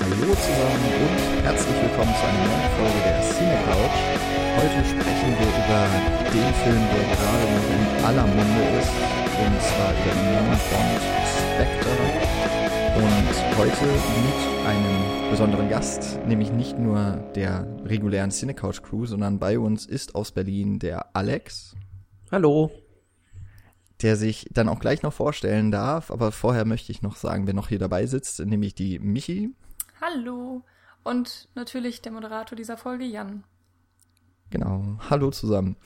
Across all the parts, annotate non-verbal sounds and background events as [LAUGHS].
Hallo zusammen und herzlich willkommen zu einer neuen Folge der Cine Couch. Heute sprechen wir über den Film, der gerade noch in aller Munde ist, und zwar über den neuen Bond Spectre. Und heute mit einem besonderen Gast, nämlich nicht nur der regulären Cine Couch Crew, sondern bei uns ist aus Berlin der Alex. Hallo. Der sich dann auch gleich noch vorstellen darf, aber vorher möchte ich noch sagen, wer noch hier dabei sitzt, nämlich die Michi. Hallo. Und natürlich der Moderator dieser Folge, Jan. Genau. Hallo zusammen.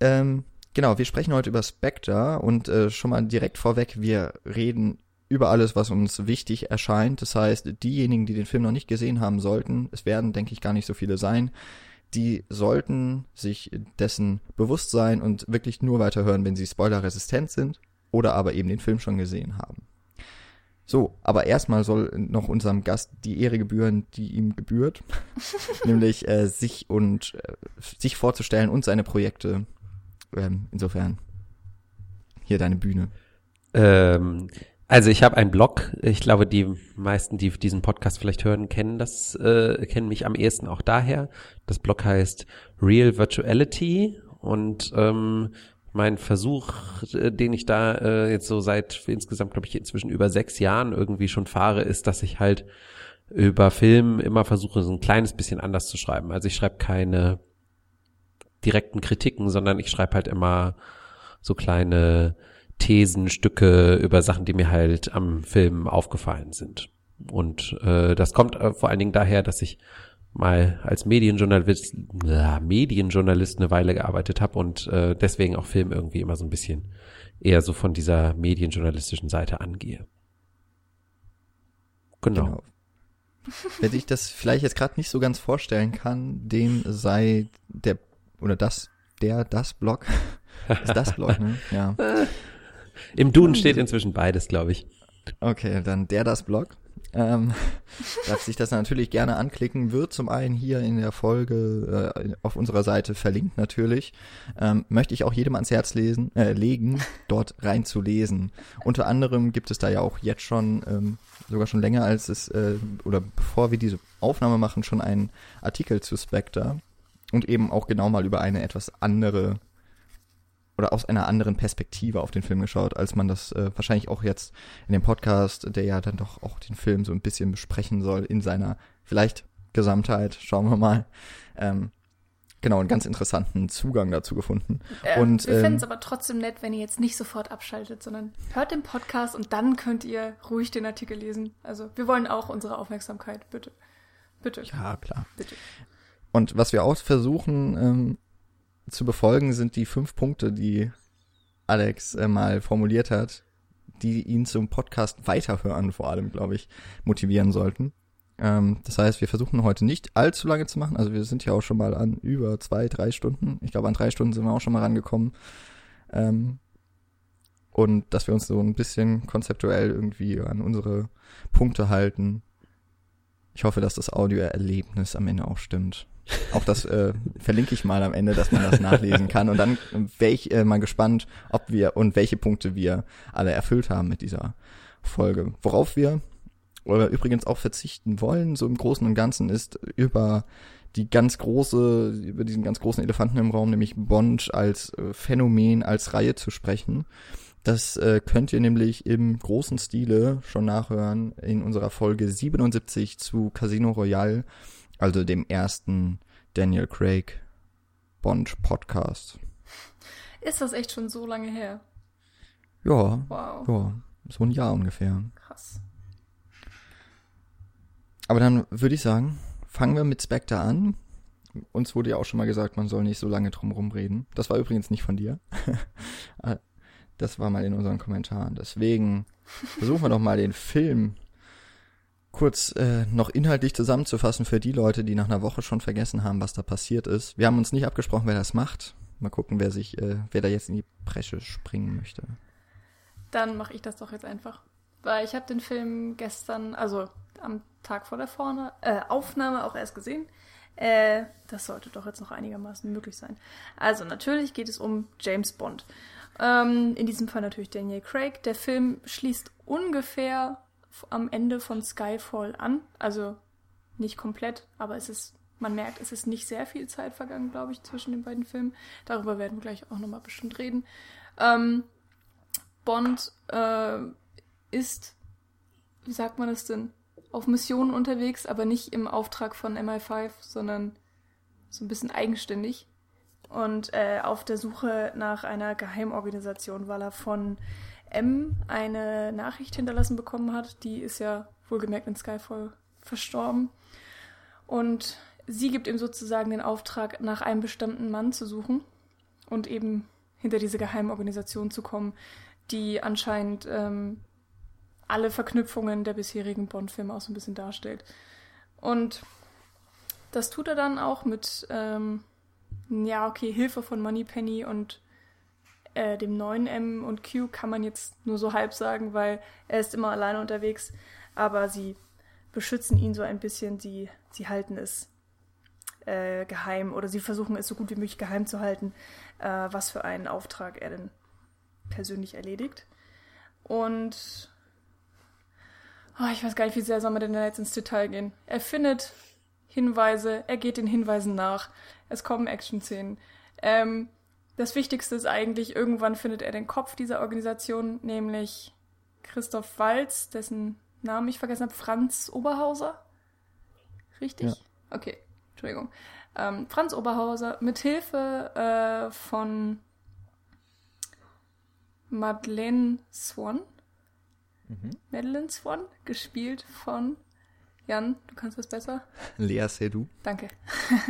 Ähm, genau, wir sprechen heute über Spectre und äh, schon mal direkt vorweg, wir reden über alles, was uns wichtig erscheint. Das heißt, diejenigen, die den Film noch nicht gesehen haben sollten, es werden, denke ich, gar nicht so viele sein, die sollten sich dessen bewusst sein und wirklich nur weiterhören, wenn sie spoilerresistent sind oder aber eben den Film schon gesehen haben. So, aber erstmal soll noch unserem Gast die Ehre gebühren, die ihm gebührt, [LAUGHS] nämlich äh, sich und äh, sich vorzustellen und seine Projekte. Ähm, insofern hier deine Bühne. Ähm, also ich habe einen Blog. Ich glaube, die meisten, die diesen Podcast vielleicht hören, kennen das, äh, kennen mich am ehesten auch daher. Das Blog heißt Real Virtuality und ähm, mein Versuch, äh, den ich da äh, jetzt so seit insgesamt, glaube ich, inzwischen über sechs Jahren irgendwie schon fahre, ist, dass ich halt über Film immer versuche, so ein kleines bisschen anders zu schreiben. Also ich schreibe keine direkten Kritiken, sondern ich schreibe halt immer so kleine Thesenstücke über Sachen, die mir halt am Film aufgefallen sind. Und äh, das kommt äh, vor allen Dingen daher, dass ich mal als Medienjournalist, äh, Medienjournalist eine Weile gearbeitet habe und äh, deswegen auch Film irgendwie immer so ein bisschen eher so von dieser medienjournalistischen Seite angehe. Genau. genau. [LAUGHS] Wer sich das vielleicht jetzt gerade nicht so ganz vorstellen kann, dem sei der oder das der das Blog [LAUGHS] ist das Blog, ne? Ja. [LAUGHS] Im Duden steht inzwischen beides, glaube ich. Okay, dann der das Blog. Ähm, [LAUGHS] darf sich das natürlich gerne anklicken, wird zum einen hier in der Folge äh, auf unserer Seite verlinkt natürlich. Ähm, möchte ich auch jedem ans Herz lesen, äh, legen, [LAUGHS] dort reinzulesen. Unter anderem gibt es da ja auch jetzt schon, ähm, sogar schon länger als es, äh, oder bevor wir diese Aufnahme machen, schon einen Artikel zu Spectre und eben auch genau mal über eine etwas andere oder aus einer anderen Perspektive auf den Film geschaut, als man das äh, wahrscheinlich auch jetzt in dem Podcast, der ja dann doch auch den Film so ein bisschen besprechen soll in seiner vielleicht Gesamtheit, schauen wir mal. Ähm, genau, einen ganz interessanten Zugang dazu gefunden. Äh, und, wir ähm, finden es aber trotzdem nett, wenn ihr jetzt nicht sofort abschaltet, sondern hört den Podcast und dann könnt ihr ruhig den Artikel lesen. Also wir wollen auch unsere Aufmerksamkeit, bitte. Bitte. Ja, klar. Bitte. Und was wir auch versuchen, ähm, zu befolgen sind die fünf Punkte, die Alex äh, mal formuliert hat, die ihn zum Podcast weiterhören vor allem, glaube ich, motivieren sollten. Ähm, das heißt, wir versuchen heute nicht allzu lange zu machen. Also wir sind ja auch schon mal an über zwei, drei Stunden. Ich glaube, an drei Stunden sind wir auch schon mal rangekommen. Ähm, und dass wir uns so ein bisschen konzeptuell irgendwie an unsere Punkte halten. Ich hoffe, dass das Audioerlebnis am Ende auch stimmt. Auch das äh, verlinke ich mal am Ende, dass man das nachlesen kann. Und dann wäre ich äh, mal gespannt, ob wir und welche Punkte wir alle erfüllt haben mit dieser Folge. Worauf wir oder übrigens auch verzichten wollen, so im Großen und Ganzen, ist über die ganz große, über diesen ganz großen Elefanten im Raum, nämlich Bond als äh, Phänomen, als Reihe zu sprechen. Das äh, könnt ihr nämlich im großen Stile schon nachhören in unserer Folge 77 zu Casino Royale also dem ersten Daniel Craig Bond Podcast. Ist das echt schon so lange her? Ja. Wow. Ja, so ein Jahr ungefähr. Krass. Aber dann würde ich sagen, fangen wir mit Spectre an. Uns wurde ja auch schon mal gesagt, man soll nicht so lange drum rumreden. Das war übrigens nicht von dir. [LAUGHS] das war mal in unseren Kommentaren. Deswegen versuchen wir doch mal den Film kurz äh, noch inhaltlich zusammenzufassen für die Leute, die nach einer Woche schon vergessen haben, was da passiert ist. Wir haben uns nicht abgesprochen, wer das macht. Mal gucken, wer sich, äh, wer da jetzt in die Bresche springen möchte. Dann mache ich das doch jetzt einfach. Weil ich habe den Film gestern, also am Tag vor der Vorne, äh, Aufnahme auch erst gesehen. Äh, das sollte doch jetzt noch einigermaßen möglich sein. Also natürlich geht es um James Bond. Ähm, in diesem Fall natürlich Daniel Craig. Der Film schließt ungefähr am Ende von Skyfall an. Also nicht komplett, aber es ist, man merkt, es ist nicht sehr viel Zeit vergangen, glaube ich, zwischen den beiden Filmen. Darüber werden wir gleich auch nochmal bestimmt reden. Ähm, Bond äh, ist, wie sagt man das denn, auf Missionen unterwegs, aber nicht im Auftrag von MI5, sondern so ein bisschen eigenständig. Und äh, auf der Suche nach einer Geheimorganisation, weil er von M eine Nachricht hinterlassen bekommen hat. Die ist ja wohlgemerkt in Skyfall verstorben. Und sie gibt ihm sozusagen den Auftrag, nach einem bestimmten Mann zu suchen und eben hinter diese Geheimorganisation zu kommen, die anscheinend ähm, alle Verknüpfungen der bisherigen Bond-Filme auch so ein bisschen darstellt. Und das tut er dann auch mit, ähm, ja, okay, Hilfe von Moneypenny und äh, dem neuen M und Q kann man jetzt nur so halb sagen, weil er ist immer alleine unterwegs, aber sie beschützen ihn so ein bisschen, sie, sie halten es äh, geheim oder sie versuchen es so gut wie möglich geheim zu halten, äh, was für einen Auftrag er denn persönlich erledigt. Und oh, ich weiß gar nicht, wie sehr soll man denn jetzt ins Detail gehen. Er findet Hinweise, er geht den Hinweisen nach, es kommen Action-Szenen. Ähm, das Wichtigste ist eigentlich, irgendwann findet er den Kopf dieser Organisation, nämlich Christoph Walz, dessen Namen ich vergessen habe, Franz Oberhauser. Richtig? Ja. Okay, Entschuldigung. Ähm, Franz Oberhauser mit Hilfe äh, von Madeleine Swan. Mhm. Madeleine Swan, gespielt von Jan, du kannst das besser. Lea Seydoux. Danke.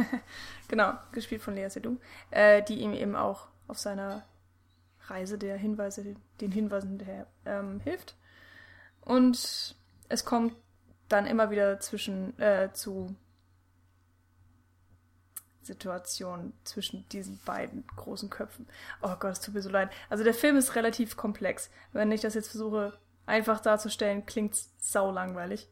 [LAUGHS] genau, gespielt von Lea Seydoux, äh, die ihm eben auch auf seiner Reise der Hinweise, den Hinweisen der, ähm, hilft. Und es kommt dann immer wieder zwischen äh, zu Situationen zwischen diesen beiden großen Köpfen. Oh Gott, es tut mir so leid. Also der Film ist relativ komplex. Wenn ich das jetzt versuche einfach darzustellen, klingt es sau langweilig.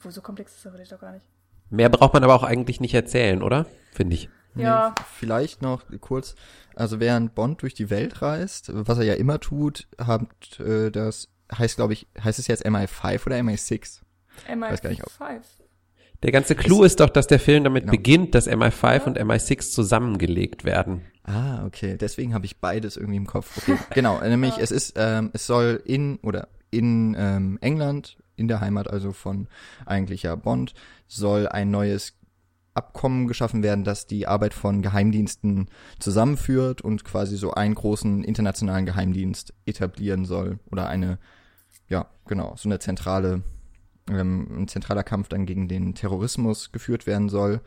Obwohl so komplex ist es vielleicht doch gar nicht. Mehr braucht man aber auch eigentlich nicht erzählen, oder? Finde ich. Ja. Nee, vielleicht noch kurz, also während Bond durch die Welt reist, was er ja immer tut, hat äh, das heißt, glaube ich, heißt es jetzt MI5 oder MI6? MI5. Der ganze Clou ist, ist, doch, dass der Film damit genau. beginnt, dass MI5 ja. und MI6 zusammengelegt werden. Ah, okay. Deswegen habe ich beides irgendwie im Kopf. Okay. [LAUGHS] genau, nämlich ja. es ist, ähm, es soll in oder in ähm, England, in der Heimat also von eigentlich ja Bond, soll ein neues Abkommen geschaffen werden, das die Arbeit von Geheimdiensten zusammenführt und quasi so einen großen internationalen Geheimdienst etablieren soll oder eine, ja, genau, so eine zentrale, ähm, ein zentraler Kampf dann gegen den Terrorismus geführt werden soll.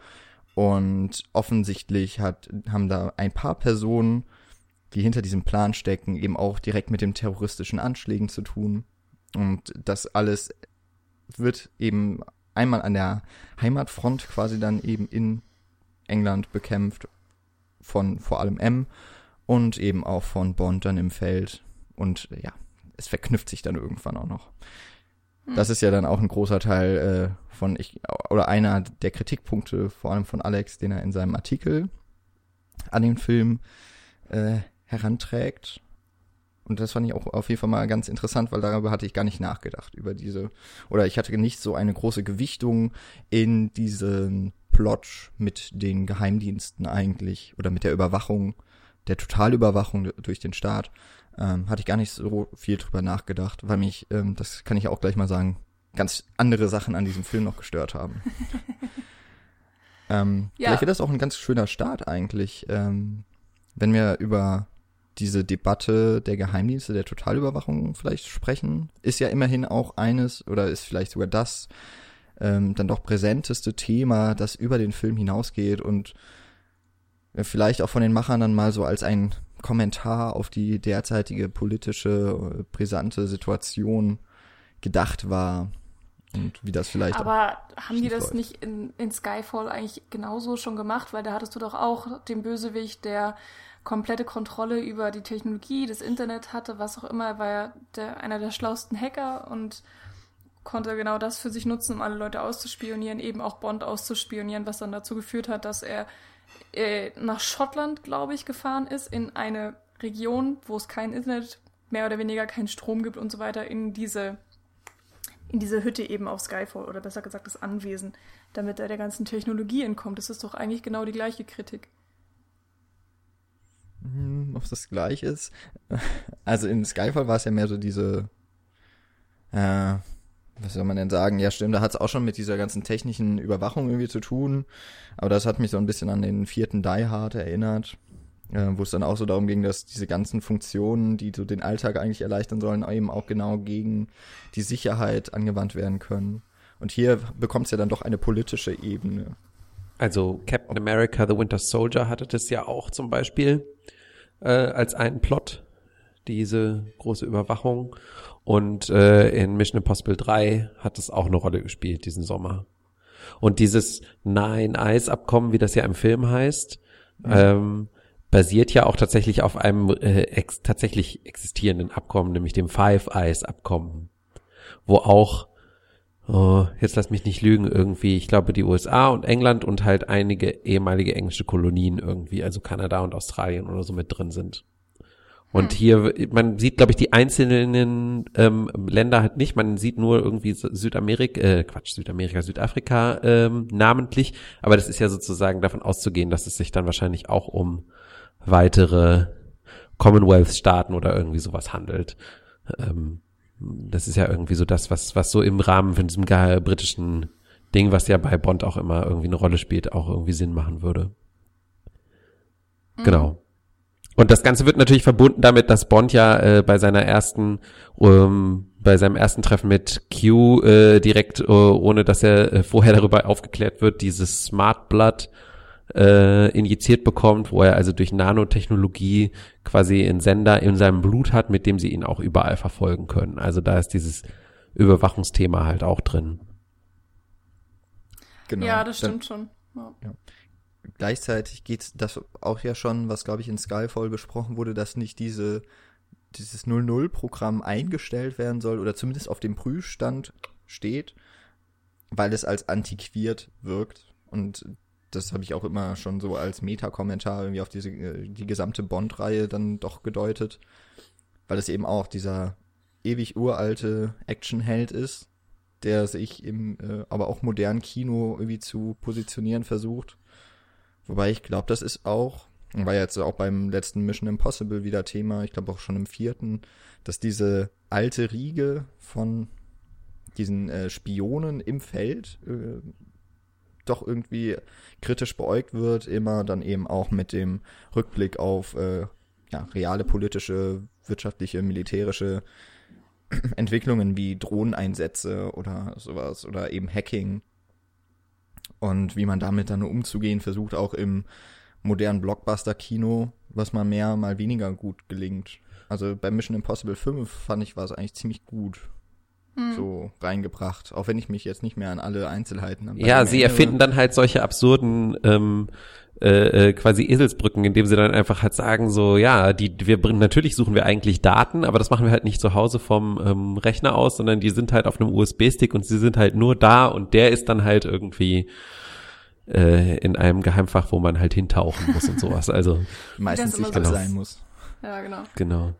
Und offensichtlich hat, haben da ein paar Personen, die hinter diesem Plan stecken, eben auch direkt mit dem terroristischen Anschlägen zu tun. Und das alles wird eben einmal an der Heimatfront quasi dann eben in England bekämpft von vor allem M und eben auch von Bond dann im Feld und ja, es verknüpft sich dann irgendwann auch noch. Hm. Das ist ja dann auch ein großer Teil äh, von ich oder einer der Kritikpunkte vor allem von Alex, den er in seinem Artikel an den Film äh, heranträgt und das fand ich auch auf jeden Fall mal ganz interessant, weil darüber hatte ich gar nicht nachgedacht, über diese, oder ich hatte nicht so eine große Gewichtung in diesen Plot mit den Geheimdiensten eigentlich, oder mit der Überwachung, der Totalüberwachung durch den Staat, ähm, hatte ich gar nicht so viel drüber nachgedacht, weil mich, ähm, das kann ich auch gleich mal sagen, ganz andere Sachen an diesem Film noch gestört haben. [LAUGHS] ähm, ja. Vielleicht wäre das auch ein ganz schöner Start eigentlich, ähm, wenn wir über diese Debatte der Geheimdienste, der Totalüberwachung vielleicht sprechen, ist ja immerhin auch eines oder ist vielleicht sogar das ähm, dann doch präsenteste Thema, das über den Film hinausgeht und äh, vielleicht auch von den Machern dann mal so als ein Kommentar auf die derzeitige politische, äh, brisante Situation gedacht war und wie das vielleicht. Aber haben die das läuft. nicht in, in Skyfall eigentlich genauso schon gemacht? Weil da hattest du doch auch den Bösewicht, der komplette Kontrolle über die Technologie, das Internet hatte, was auch immer. Er war ja der, einer der schlauesten Hacker und konnte genau das für sich nutzen, um alle Leute auszuspionieren, eben auch Bond auszuspionieren, was dann dazu geführt hat, dass er äh, nach Schottland, glaube ich, gefahren ist, in eine Region, wo es kein Internet, mehr oder weniger keinen Strom gibt und so weiter, in diese in diese Hütte eben auf Skyfall oder besser gesagt das Anwesen, damit er der ganzen Technologie entkommt. Das ist doch eigentlich genau die gleiche Kritik. Hm, ob das gleich ist? [LAUGHS] Also in Skyfall war es ja mehr so diese, äh, was soll man denn sagen? Ja, stimmt, da hat es auch schon mit dieser ganzen technischen Überwachung irgendwie zu tun. Aber das hat mich so ein bisschen an den vierten Die Hard erinnert, äh, wo es dann auch so darum ging, dass diese ganzen Funktionen, die so den Alltag eigentlich erleichtern sollen, eben auch genau gegen die Sicherheit angewandt werden können. Und hier bekommt es ja dann doch eine politische Ebene. Also Captain America, The Winter Soldier hatte das ja auch zum Beispiel äh, als einen Plot, diese große Überwachung. Und äh, in Mission Impossible 3 hat es auch eine Rolle gespielt diesen Sommer. Und dieses Nine-Eyes-Abkommen, wie das ja im Film heißt, mhm. ähm, basiert ja auch tatsächlich auf einem äh, ex tatsächlich existierenden Abkommen, nämlich dem Five Eyes Abkommen, wo auch oh, jetzt lass mich nicht lügen, irgendwie, ich glaube die USA und England und halt einige ehemalige englische Kolonien irgendwie, also Kanada und Australien oder so mit drin sind. Und hm. hier, man sieht, glaube ich, die einzelnen ähm, Länder halt nicht. Man sieht nur irgendwie Südamerika, äh, Quatsch, Südamerika, Südafrika ähm, namentlich. Aber das ist ja sozusagen davon auszugehen, dass es sich dann wahrscheinlich auch um weitere Commonwealth-Staaten oder irgendwie sowas handelt. Ähm, das ist ja irgendwie so das, was, was so im Rahmen von diesem britischen Ding, was ja bei Bond auch immer irgendwie eine Rolle spielt, auch irgendwie Sinn machen würde. Mhm. Genau. Und das Ganze wird natürlich verbunden damit, dass Bond ja äh, bei seiner ersten, ähm, bei seinem ersten Treffen mit Q äh, direkt, äh, ohne dass er äh, vorher darüber aufgeklärt wird, dieses Smart Blood äh, injiziert bekommt, wo er also durch Nanotechnologie quasi einen Sender in seinem Blut hat, mit dem sie ihn auch überall verfolgen können. Also da ist dieses Überwachungsthema halt auch drin. Genau. Ja, das stimmt Dann, schon. Ja. Ja gleichzeitig geht das auch ja schon, was glaube ich in Skyfall besprochen wurde, dass nicht diese dieses 00-Programm eingestellt werden soll oder zumindest auf dem Prüfstand steht, weil es als antiquiert wirkt. Und das habe ich auch immer schon so als Meta-Kommentar irgendwie auf diese äh, die gesamte Bond-Reihe dann doch gedeutet, weil es eben auch dieser ewig uralte Actionheld ist, der sich im äh, aber auch modernen Kino irgendwie zu positionieren versucht. Wobei ich glaube, das ist auch, war jetzt auch beim letzten Mission Impossible wieder Thema, ich glaube auch schon im vierten, dass diese alte Riege von diesen äh, Spionen im Feld äh, doch irgendwie kritisch beäugt wird, immer dann eben auch mit dem Rückblick auf äh, ja, reale politische, wirtschaftliche, militärische [CLEARS THROAT] Entwicklungen wie Drohneneinsätze oder sowas oder eben Hacking und wie man damit dann umzugehen versucht, auch im modernen Blockbuster-Kino, was mal mehr, mal weniger gut gelingt. Also bei Mission Impossible 5 fand ich, war es eigentlich ziemlich gut hm. so reingebracht, auch wenn ich mich jetzt nicht mehr an alle Einzelheiten Ja, sie erfinden dann halt solche absurden ähm, äh, äh, quasi Eselsbrücken, indem sie dann einfach halt sagen so, ja, die wir bringen natürlich suchen wir eigentlich Daten, aber das machen wir halt nicht zu Hause vom ähm, Rechner aus, sondern die sind halt auf einem USB-Stick und sie sind halt nur da und der ist dann halt irgendwie äh, in einem Geheimfach, wo man halt hintauchen muss und sowas. Also [LAUGHS] meistens sicher genau. sein muss. Ja, genau. Genau.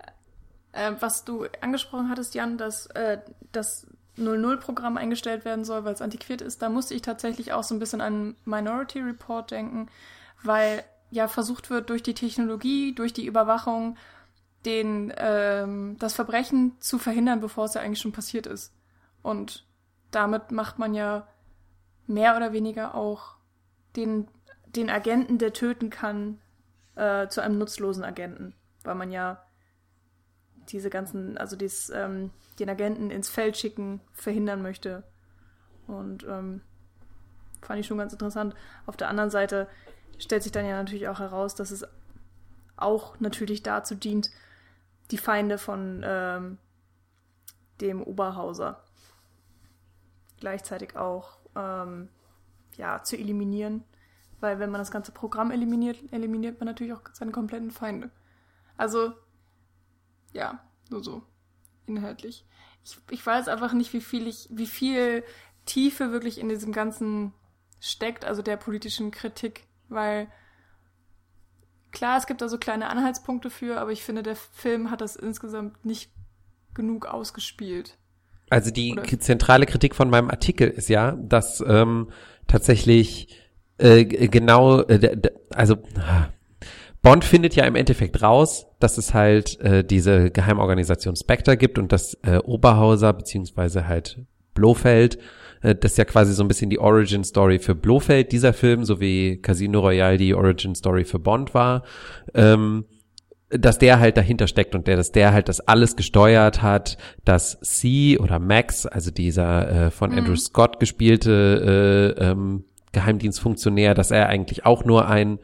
Äh, was du angesprochen hattest, Jan, dass äh, das 00-Programm eingestellt werden soll, weil es antiquiert ist, da musste ich tatsächlich auch so ein bisschen an Minority Report denken, weil ja versucht wird, durch die Technologie, durch die Überwachung, den, ähm, das Verbrechen zu verhindern, bevor es ja eigentlich schon passiert ist. Und damit macht man ja mehr oder weniger auch den, den Agenten, der töten kann, äh, zu einem nutzlosen Agenten. Weil man ja diese ganzen, also dies, ähm, den Agenten ins Feld schicken, verhindern möchte. Und ähm, fand ich schon ganz interessant. Auf der anderen Seite stellt sich dann ja natürlich auch heraus, dass es auch natürlich dazu dient, die Feinde von ähm, dem Oberhauser gleichzeitig auch ähm, ja, zu eliminieren. Weil wenn man das ganze Programm eliminiert, eliminiert man natürlich auch seine kompletten Feinde. Also, ja, nur so inhaltlich. Ich, ich weiß einfach nicht, wie viel ich, wie viel Tiefe wirklich in diesem Ganzen steckt, also der politischen Kritik weil klar, es gibt da so kleine Anhaltspunkte für, aber ich finde, der Film hat das insgesamt nicht genug ausgespielt. Also die Oder? zentrale Kritik von meinem Artikel ist ja, dass ähm, tatsächlich äh, genau, äh, also ah, Bond findet ja im Endeffekt raus, dass es halt äh, diese Geheimorganisation Spectre gibt und dass äh, Oberhauser beziehungsweise halt Blofeld, äh, das ist ja quasi so ein bisschen die Origin Story für Blofeld, dieser Film, so wie Casino Royale die Origin Story für Bond war. Ähm, dass der halt dahinter steckt und der, dass der halt das alles gesteuert hat, dass C oder Max, also dieser äh, von Andrew Scott gespielte äh, ähm, Geheimdienstfunktionär, dass er eigentlich auch nur ein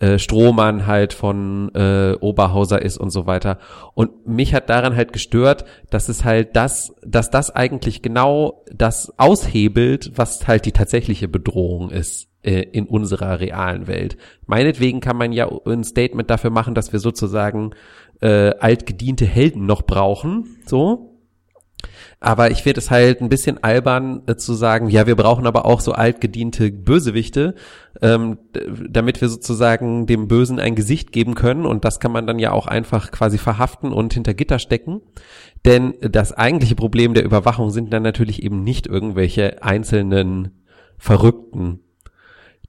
äh, Strohmann halt von äh, Oberhauser ist und so weiter. Und mich hat daran halt gestört, dass es halt das, dass das eigentlich genau das aushebelt, was halt die tatsächliche Bedrohung ist äh, in unserer realen Welt. Meinetwegen kann man ja ein Statement dafür machen, dass wir sozusagen äh, altgediente Helden noch brauchen, so. Aber ich finde es halt ein bisschen albern äh, zu sagen, ja, wir brauchen aber auch so altgediente Bösewichte, ähm, damit wir sozusagen dem Bösen ein Gesicht geben können. Und das kann man dann ja auch einfach quasi verhaften und hinter Gitter stecken. Denn das eigentliche Problem der Überwachung sind dann natürlich eben nicht irgendwelche einzelnen Verrückten,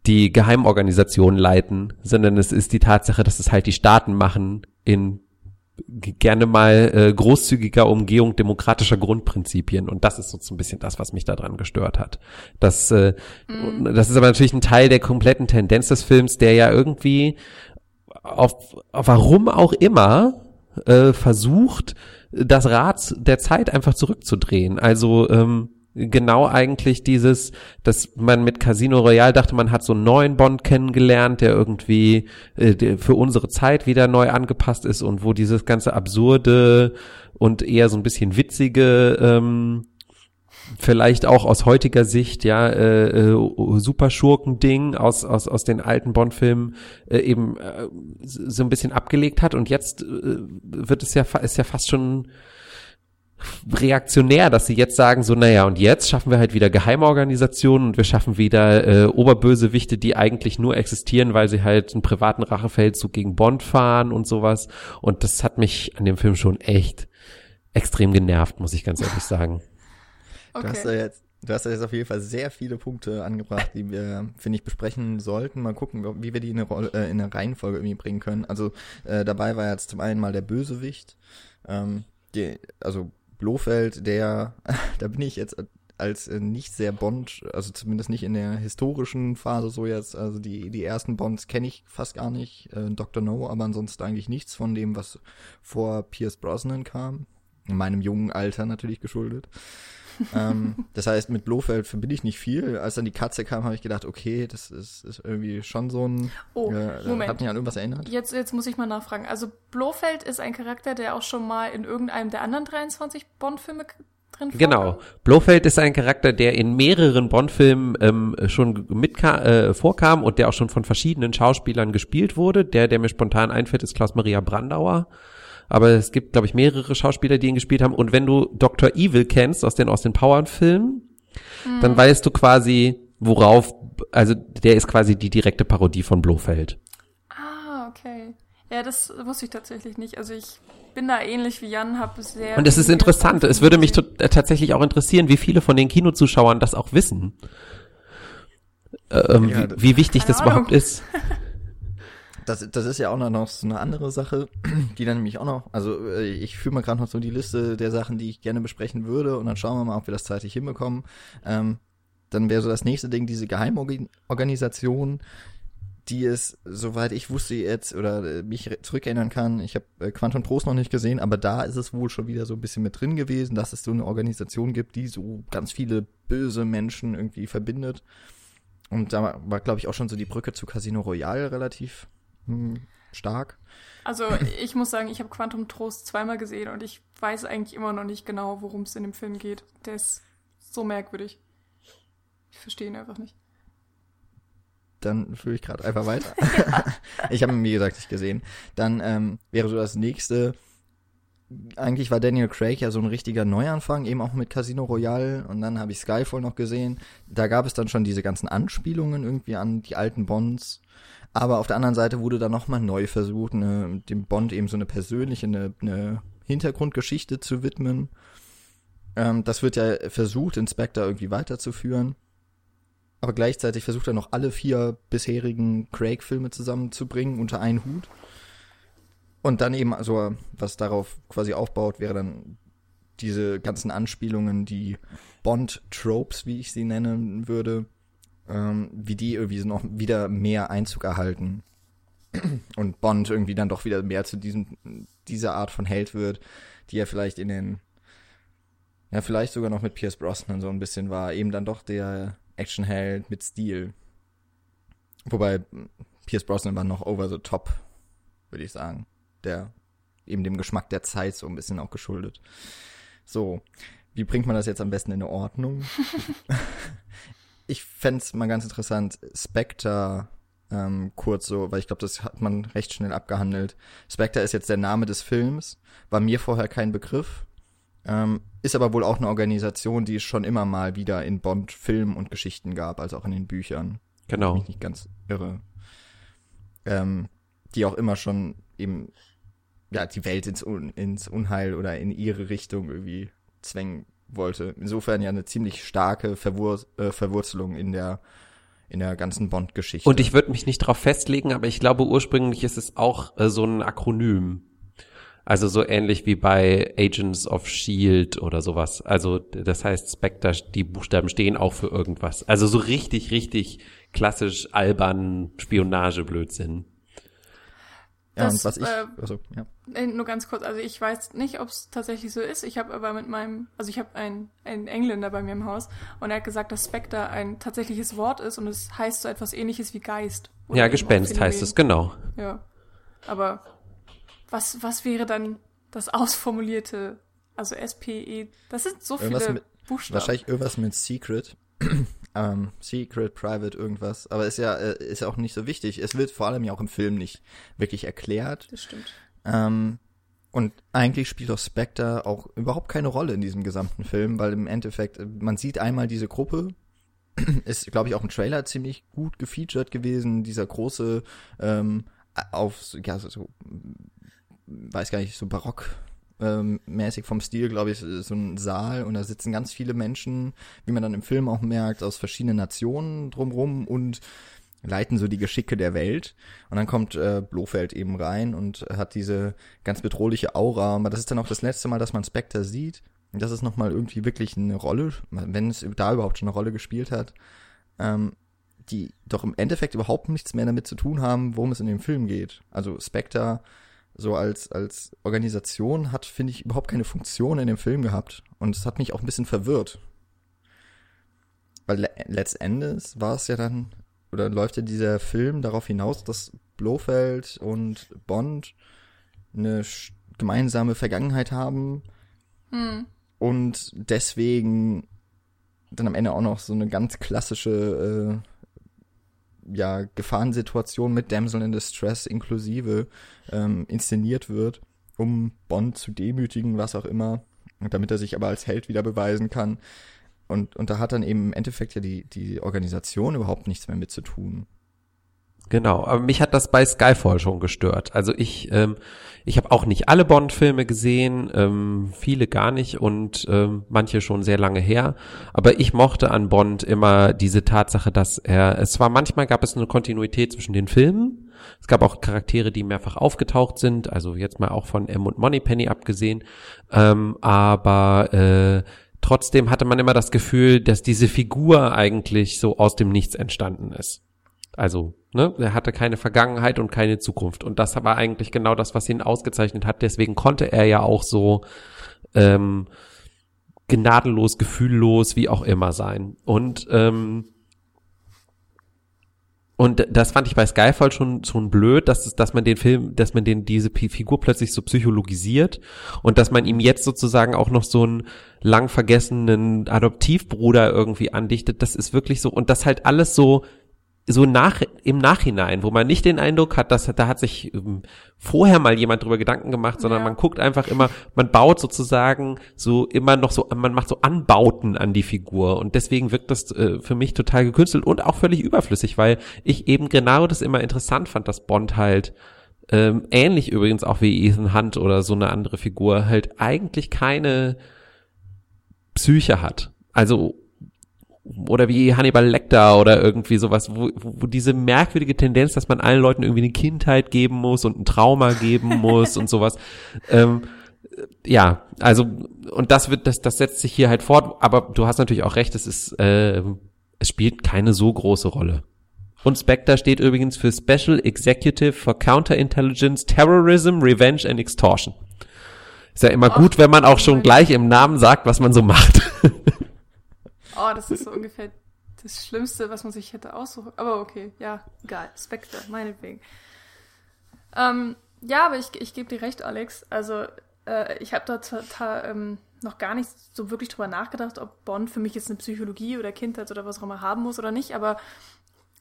die Geheimorganisationen leiten, sondern es ist die Tatsache, dass es halt die Staaten machen in gerne mal äh, großzügiger Umgehung demokratischer Grundprinzipien und das ist so ein bisschen das, was mich daran gestört hat. Das, äh, das ist aber natürlich ein Teil der kompletten Tendenz des Films, der ja irgendwie auf, auf warum auch immer äh, versucht, das Rad der Zeit einfach zurückzudrehen. Also ähm, genau eigentlich dieses, dass man mit Casino Royale dachte, man hat so einen neuen Bond kennengelernt, der irgendwie äh, der für unsere Zeit wieder neu angepasst ist und wo dieses ganze absurde und eher so ein bisschen witzige ähm, vielleicht auch aus heutiger Sicht ja äh, äh, Superschurken-Ding aus aus aus den alten Bond-Filmen äh, eben äh, so ein bisschen abgelegt hat. Und jetzt äh, wird es ja ist ja fast schon reaktionär, dass sie jetzt sagen so, naja, und jetzt schaffen wir halt wieder Geheimorganisationen und wir schaffen wieder äh, Oberbösewichte, die eigentlich nur existieren, weil sie halt einen privaten Rachefeldzug gegen Bond fahren und sowas. Und das hat mich an dem Film schon echt extrem genervt, muss ich ganz ehrlich sagen. Du hast ja Okay. jetzt, du hast ja jetzt auf jeden Fall sehr viele Punkte angebracht, die wir, finde ich, besprechen sollten. Mal gucken, wie wir die in eine, Rolle, äh, in eine Reihenfolge irgendwie bringen können. Also äh, dabei war jetzt zum einen mal der Bösewicht, ähm, die, also Blofeld, der, [LAUGHS] da bin ich jetzt als äh, nicht sehr Bond, also zumindest nicht in der historischen Phase so jetzt, also die, die ersten Bonds kenne ich fast gar nicht, äh, Dr. No, aber ansonsten eigentlich nichts von dem, was vor Pierce Brosnan kam. In meinem jungen Alter natürlich geschuldet. Ähm, das heißt, mit Blofeld verbinde ich nicht viel. Als dann die Katze kam, habe ich gedacht, okay, das ist, ist irgendwie schon so ein. Oh, äh, Moment. Hat mich an irgendwas erinnert. Jetzt, jetzt muss ich mal nachfragen. Also Blofeld ist ein Charakter, der auch schon mal in irgendeinem der anderen 23 Bond-Filme drin Genau. vorkam? Blofeld ist ein Charakter, der in mehreren Bond-Filmen ähm, schon mitka äh, vorkam und der auch schon von verschiedenen Schauspielern gespielt wurde. Der, der mir spontan einfällt, ist Klaus-Maria Brandauer. Aber es gibt, glaube ich, mehrere Schauspieler, die ihn gespielt haben. Und wenn du Dr. Evil kennst aus den Austin Powers-Filmen, dann weißt du quasi, worauf, also der ist quasi die direkte Parodie von Blofeld. Ah, okay. Ja, das wusste ich tatsächlich nicht. Also ich bin da ähnlich wie Jan, habe sehr. Und es ist interessant. Es würde mich äh, tatsächlich auch interessieren, wie viele von den Kinozuschauern das auch wissen. Ähm, Ja, wie, wie wichtig das überhaupt Ahnung. ist. [LAUGHS] Das, das ist ja auch noch so eine andere Sache, die dann nämlich auch noch, also äh, ich führe mal gerade noch so die Liste der Sachen, die ich gerne besprechen würde und dann schauen wir mal, ob wir das zeitlich hinbekommen. Ähm, dann wäre so das nächste Ding diese Geheimorganisation, die es, soweit ich wusste jetzt oder äh, mich zurückerinnern kann, ich habe äh, Quantum Trost noch nicht gesehen, aber da ist es wohl schon wieder so ein bisschen mit drin gewesen, dass es so eine Organisation gibt, die so ganz viele böse Menschen irgendwie verbindet. Und da war, glaube ich, auch schon so die Brücke zu Casino Royale relativ stark. Also ich muss sagen, ich habe Quantum Trost zweimal gesehen und ich weiß eigentlich immer noch nicht genau, worum es in dem Film geht. Der ist so merkwürdig. Ich verstehe ihn einfach nicht. Dann führe ich gerade einfach weiter. [LAUGHS] [LAUGHS] ich habe ihn, wie gesagt, nicht gesehen. Dann ähm, wäre so das nächste. Eigentlich war Daniel Craig ja so ein richtiger Neuanfang, eben auch mit Casino Royale. Und dann habe ich Skyfall noch gesehen. Da gab es dann schon diese ganzen Anspielungen irgendwie an die alten Bonds. Aber auf der anderen Seite wurde dann nochmal neu versucht, eine, dem Bond eben so eine persönliche, eine, eine Hintergrundgeschichte zu widmen. Ähm, das wird ja versucht, Inspector irgendwie weiterzuführen. Aber gleichzeitig versucht er noch alle vier bisherigen Craig-Filme zusammenzubringen unter einen Hut. Und dann eben, also was darauf quasi aufbaut, wäre dann diese ganzen Anspielungen, die Bond-Tropes, wie ich sie nennen würde, ähm, wie die irgendwie noch wieder mehr Einzug erhalten. Und Bond irgendwie dann doch wieder mehr zu diesem, dieser Art von Held wird, die er vielleicht in den, ja, vielleicht sogar noch mit Pierce Brosnan so ein bisschen war, eben dann doch der Actionheld mit Stil. Wobei Pierce Brosnan war noch over the top, würde ich sagen. Der, eben dem Geschmack der Zeit so ein bisschen auch geschuldet. So, wie bringt man das jetzt am besten in Ordnung? [LAUGHS] ich fände mal ganz interessant, Spectre ähm, kurz so, weil ich glaube, das hat man recht schnell abgehandelt. Spectre ist jetzt der Name des Films, war mir vorher kein Begriff, ähm, ist aber wohl auch eine Organisation, die es schon immer mal wieder in Bond-Filmen und Geschichten gab, also auch in den Büchern. Genau. Bin ich nicht ganz irre. Ähm, die auch immer schon eben ja, die Welt ins, Un ins Unheil oder in ihre Richtung irgendwie zwängen wollte. Insofern ja eine ziemlich starke Verwur äh, Verwurzelung in der in der ganzen Bond-Geschichte. Und ich würde mich nicht darauf festlegen, aber ich glaube ursprünglich ist es auch äh, so ein Akronym. Also so ähnlich wie bei Agents of Shield oder sowas. Also das heißt Spectre, die Buchstaben stehen auch für irgendwas. Also so richtig, richtig klassisch albern Spionageblödsinn. Ja, Das, und was ich, äh, also, ja. Äh, Nur ganz kurz, also ich weiß nicht, ob es tatsächlich so ist. Ich habe aber mit meinem, also ich habe einen, einen Engländer bei mir im Haus und er hat gesagt, dass Spectre ein tatsächliches Wort ist und es heißt so etwas ähnliches wie Geist. Ja, Gespenst heißt es, genau. Ja. Aber was, was wäre dann das ausformulierte, also SPE, das sind so Irgendwas viele mit- Buchstaben. Wahrscheinlich irgendwas mit Secret. Ähm, Secret, Private, irgendwas. Aber ist ja, äh, ist ja auch nicht so wichtig. Es wird vor allem ja auch im Film nicht wirklich erklärt. Das stimmt. Ähm, und eigentlich spielt auch Spectre auch überhaupt keine Rolle in diesem gesamten Film, weil im Endeffekt, äh, man sieht einmal diese Gruppe, [CLEARS THROAT] ist, glaube ich, auch im Trailer ziemlich gut gefeatured gewesen, dieser große, ähm, auf, ja, so, weiß gar nicht, so barock ähm, mäßig vom Stil, glaube ich, so ein Saal und da sitzen ganz viele Menschen, wie man dann im Film auch merkt, aus verschiedenen Nationen drumrum und leiten so die Geschicke der Welt. Und dann kommt äh, Blofeld eben rein und hat diese ganz bedrohliche Aura. Aber das ist dann auch das letzte Mal, dass man Spectre sieht. Und das ist nochmal irgendwie wirklich eine Rolle, wenn es da überhaupt schon eine Rolle gespielt hat, ähm, die doch im Endeffekt überhaupt nichts mehr damit zu tun haben, worum es in dem Film geht. Also Spectre so als, als Organisation hat, finde ich, überhaupt keine Funktion in dem Film gehabt. Und es hat mich auch ein bisschen verwirrt. Weil le letztendlich war es ja dann, oder läuft ja dieser Film darauf hinaus, dass Blofeld und Bond eine gemeinsame Vergangenheit haben Hm. und deswegen dann am Ende auch noch so eine ganz klassische äh, ja, Gefahrensituation mit Damsel in Distress inklusive ähm, inszeniert wird, um Bond zu demütigen, was auch immer, damit er sich aber als Held wieder beweisen kann. Und, und da hat dann eben im Endeffekt ja die, die Organisation überhaupt nichts mehr mit zu tun. Genau, aber mich hat das bei Skyfall schon gestört. Also ich, ähm, ich habe auch nicht alle Bond-Filme gesehen, ähm, viele gar nicht und ähm, manche schon sehr lange her. Aber ich mochte an Bond immer diese Tatsache, dass er, es war manchmal gab es eine Kontinuität zwischen den Filmen. Es gab auch Charaktere, die mehrfach aufgetaucht sind, also jetzt mal auch von M und Moneypenny abgesehen. Ähm, aber äh, trotzdem hatte man immer das Gefühl, dass diese Figur eigentlich so aus dem Nichts entstanden ist. Also, ne, er hatte keine Vergangenheit und keine Zukunft. Und das war eigentlich genau das, was ihn ausgezeichnet hat. Deswegen konnte er ja auch so ähm, gnadenlos, gefühllos, wie auch immer sein. Und ähm, und das fand ich bei Skyfall schon schon blöd, dass dass man den Film, dass man den diese P- Figur plötzlich so psychologisiert und dass man ihm jetzt sozusagen auch noch so einen lang vergessenen Adoptivbruder irgendwie andichtet. Das ist wirklich so und das halt alles so so nach im Nachhinein, wo man nicht den Eindruck hat, dass da hat sich ähm, vorher mal jemand drüber Gedanken gemacht, sondern Ja. man guckt einfach immer, man baut sozusagen so immer noch so, man macht so Anbauten an die Figur und deswegen wirkt das äh, für mich total gekünstelt und auch völlig überflüssig, weil ich eben genau das immer interessant fand, dass Bond halt ähm, ähnlich übrigens auch wie Ethan Hunt oder so eine andere Figur halt eigentlich keine Psyche hat. Also oder wie Hannibal Lecter oder irgendwie sowas, wo, wo diese merkwürdige Tendenz, dass man allen Leuten irgendwie eine Kindheit geben muss und ein Trauma geben muss und sowas. [LAUGHS] Ähm, ja, also und das wird, das, das setzt sich hier halt fort. Aber du hast natürlich auch recht, es ist, äh, es spielt keine so große Rolle. Und Spectre steht übrigens für Special Executive for Counterintelligence, Terrorism, Revenge and Extortion. Ist ja immer gut, wenn man auch schon gleich im Namen sagt, was man so macht. [LAUGHS] Oh, das ist so ungefähr das Schlimmste, was man sich hätte aussuchen. Aber okay, ja, egal. Spectre, meinetwegen. Ähm, ja, aber ich, ich gebe dir recht, Alex. Also, äh, ich habe da total, ähm, noch gar nicht so wirklich drüber nachgedacht, ob Bond für mich jetzt eine Psychologie oder Kindheit oder was auch immer haben muss oder nicht. Aber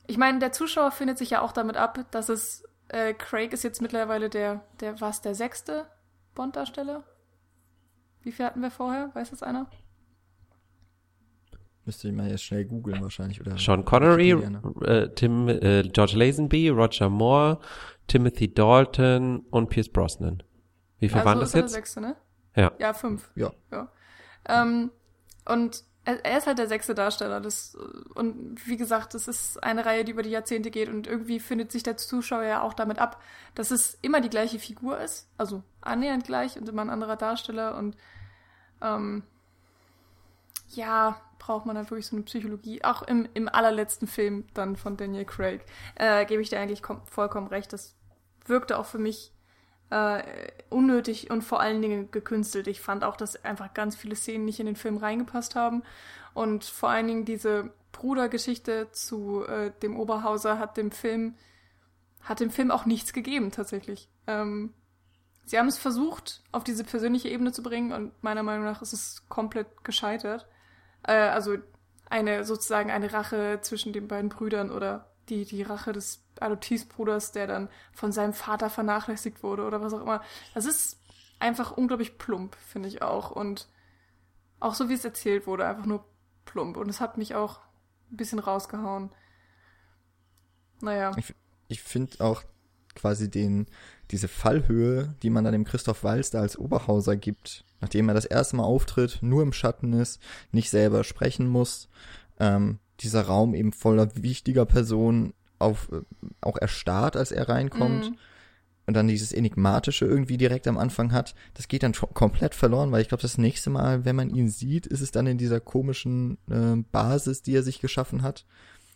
ich meine, der Zuschauer findet sich ja auch damit ab, dass es äh, Craig ist jetzt mittlerweile der, der was, der sechste Bond-Darsteller? Wie viel hatten wir vorher? Weiß das einer? Müsste ich mal jetzt schnell googeln wahrscheinlich. Oder Sean Connery, äh, Tim, äh, George Lazenby, Roger Moore, Timothy Dalton und Pierce Brosnan. Wie viel also waren das ist jetzt? Der sechste, ne? Ja. Ja, fünf. Ja. ja. Ähm, und er, er ist halt der sechste Darsteller. Das, und wie gesagt, das ist eine Reihe, die über die Jahrzehnte geht und irgendwie findet sich der Zuschauer ja auch damit ab, dass es immer die gleiche Figur ist. Also annähernd gleich und immer ein anderer Darsteller und ähm, ja, braucht man dann wirklich so eine Psychologie. Auch im, im allerletzten Film dann von Daniel Craig äh, gebe ich dir eigentlich vollkommen recht. Das wirkte auch für mich äh, unnötig und vor allen Dingen gekünstelt. Ich fand auch, dass einfach ganz viele Szenen nicht in den Film reingepasst haben. Und vor allen Dingen diese Brudergeschichte zu äh, dem Oberhauser hat dem Film hat dem Film auch nichts gegeben tatsächlich. Ähm, sie haben es versucht, auf diese persönliche Ebene zu bringen und meiner Meinung nach ist es komplett gescheitert. Äh, also eine sozusagen eine Rache zwischen den beiden Brüdern oder die, die Rache des Adoptivbruders, der dann von seinem Vater vernachlässigt wurde oder was auch immer. Das ist einfach unglaublich plump, finde ich auch. Und auch so wie es erzählt wurde, einfach nur plump. Und es hat mich auch ein bisschen rausgehauen. Naja. Ich, ich finde auch quasi den, diese Fallhöhe, die man dann dem Christoph Walz da als Oberhauser gibt, nachdem er das erste Mal auftritt, nur im Schatten ist, nicht selber sprechen muss, ähm, dieser Raum eben voller wichtiger Personen auf, äh, auch erstarrt, als er reinkommt. Mhm. Und dann dieses Enigmatische irgendwie direkt am Anfang hat, das geht dann komplett verloren, weil ich glaube, das nächste Mal, wenn man ihn sieht, ist es dann in dieser komischen äh, Basis, die er sich geschaffen hat,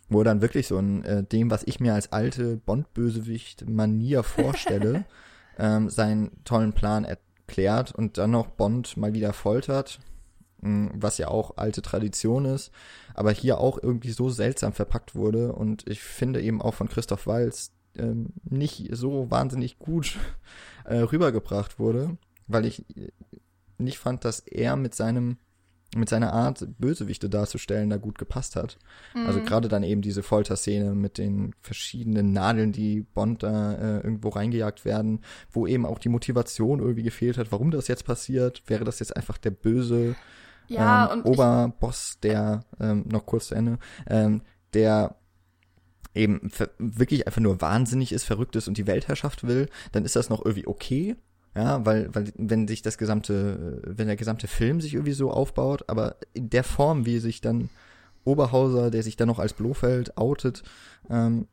wo er dann wirklich so ein, äh, dem, was ich mir als alte Bond-Bösewicht-Manier vorstelle, [LAUGHS] ähm, seinen tollen Plan erklärt und dann noch Bond mal wieder foltert, mh, was ja auch alte Tradition ist, aber hier auch irgendwie so seltsam verpackt wurde und ich finde eben auch von Christoph Walz ähm, nicht so wahnsinnig gut äh, rübergebracht wurde, weil ich nicht fand, dass er mit seinem mit seiner Art, Bösewichte darzustellen, da gut gepasst hat. Mhm. Also gerade dann eben diese Folterszene mit den verschiedenen Nadeln, die Bond da äh, irgendwo reingejagt werden, wo eben auch die Motivation irgendwie gefehlt hat, warum das jetzt passiert. Wäre das jetzt einfach der böse ja, ähm, Oberboss, der, ähm, noch kurz zu Ende, ähm, der eben wirklich einfach nur wahnsinnig ist, verrückt ist und die Weltherrschaft will, dann ist das noch irgendwie okay. Ja, weil, weil, wenn sich das gesamte, wenn der gesamte Film sich irgendwie so aufbaut, aber in der Form, wie sich dann Oberhauser, der sich dann noch als Blofeld outet, ähm,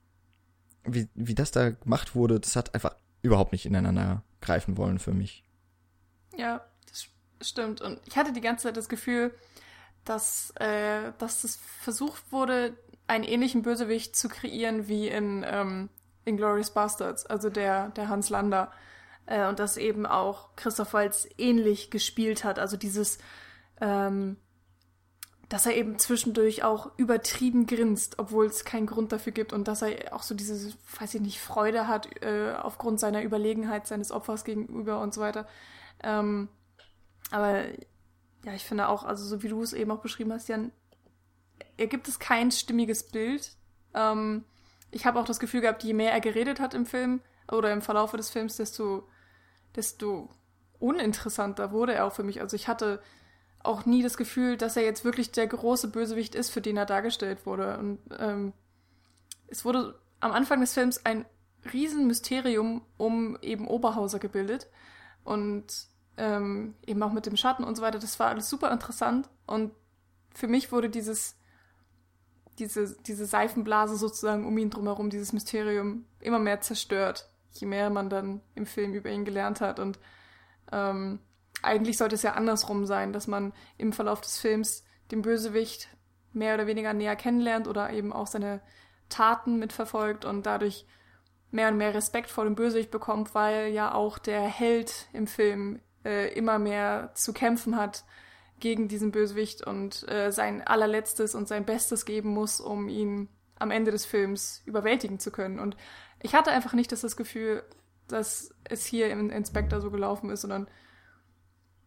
wie, wie das da gemacht wurde, das hat einfach überhaupt nicht ineinander greifen wollen für mich. Ja, das stimmt. Und ich hatte die ganze Zeit das Gefühl, dass, äh, dass es versucht wurde, einen ähnlichen Bösewicht zu kreieren wie in ähm, Inglourious Bastards, also der, der Hans Lander. Äh, und dass eben auch Christoph Waltz ähnlich gespielt hat. Also dieses, ähm, dass er eben zwischendurch auch übertrieben grinst, obwohl es keinen Grund dafür gibt und dass er auch so diese, weiß ich nicht, Freude hat äh, aufgrund seiner Überlegenheit seines Opfers gegenüber und so weiter. Ähm, aber ja, ich finde auch, also so wie du es eben auch beschrieben hast, Jan, er gibt es kein stimmiges Bild. Ähm, ich habe auch das Gefühl gehabt, je mehr er geredet hat im Film oder im Verlaufe des Films, desto, desto uninteressanter wurde er auch für mich. Also ich hatte auch nie das Gefühl, dass er jetzt wirklich der große Bösewicht ist, für den er dargestellt wurde. Und ähm, es wurde am Anfang des Films ein Riesenmysterium um eben Oberhauser gebildet. Und ähm, eben auch mit dem Schatten und so weiter. Das war alles super interessant und für mich wurde dieses, diese, diese Seifenblase sozusagen um ihn drumherum, dieses Mysterium immer mehr zerstört, je mehr man dann im Film über ihn gelernt hat. Und ähm, eigentlich sollte es ja andersrum sein, dass man im Verlauf des Films den Bösewicht mehr oder weniger näher kennenlernt oder eben auch seine Taten mitverfolgt und dadurch mehr und mehr Respekt vor dem Bösewicht bekommt, weil ja auch der Held im Film äh, immer mehr zu kämpfen hat gegen diesen Bösewicht und äh, sein allerletztes und sein Bestes geben muss, um ihn am Ende des Films überwältigen zu können. Und ich hatte einfach nicht das, das Gefühl, dass es hier im Inspector so gelaufen ist, sondern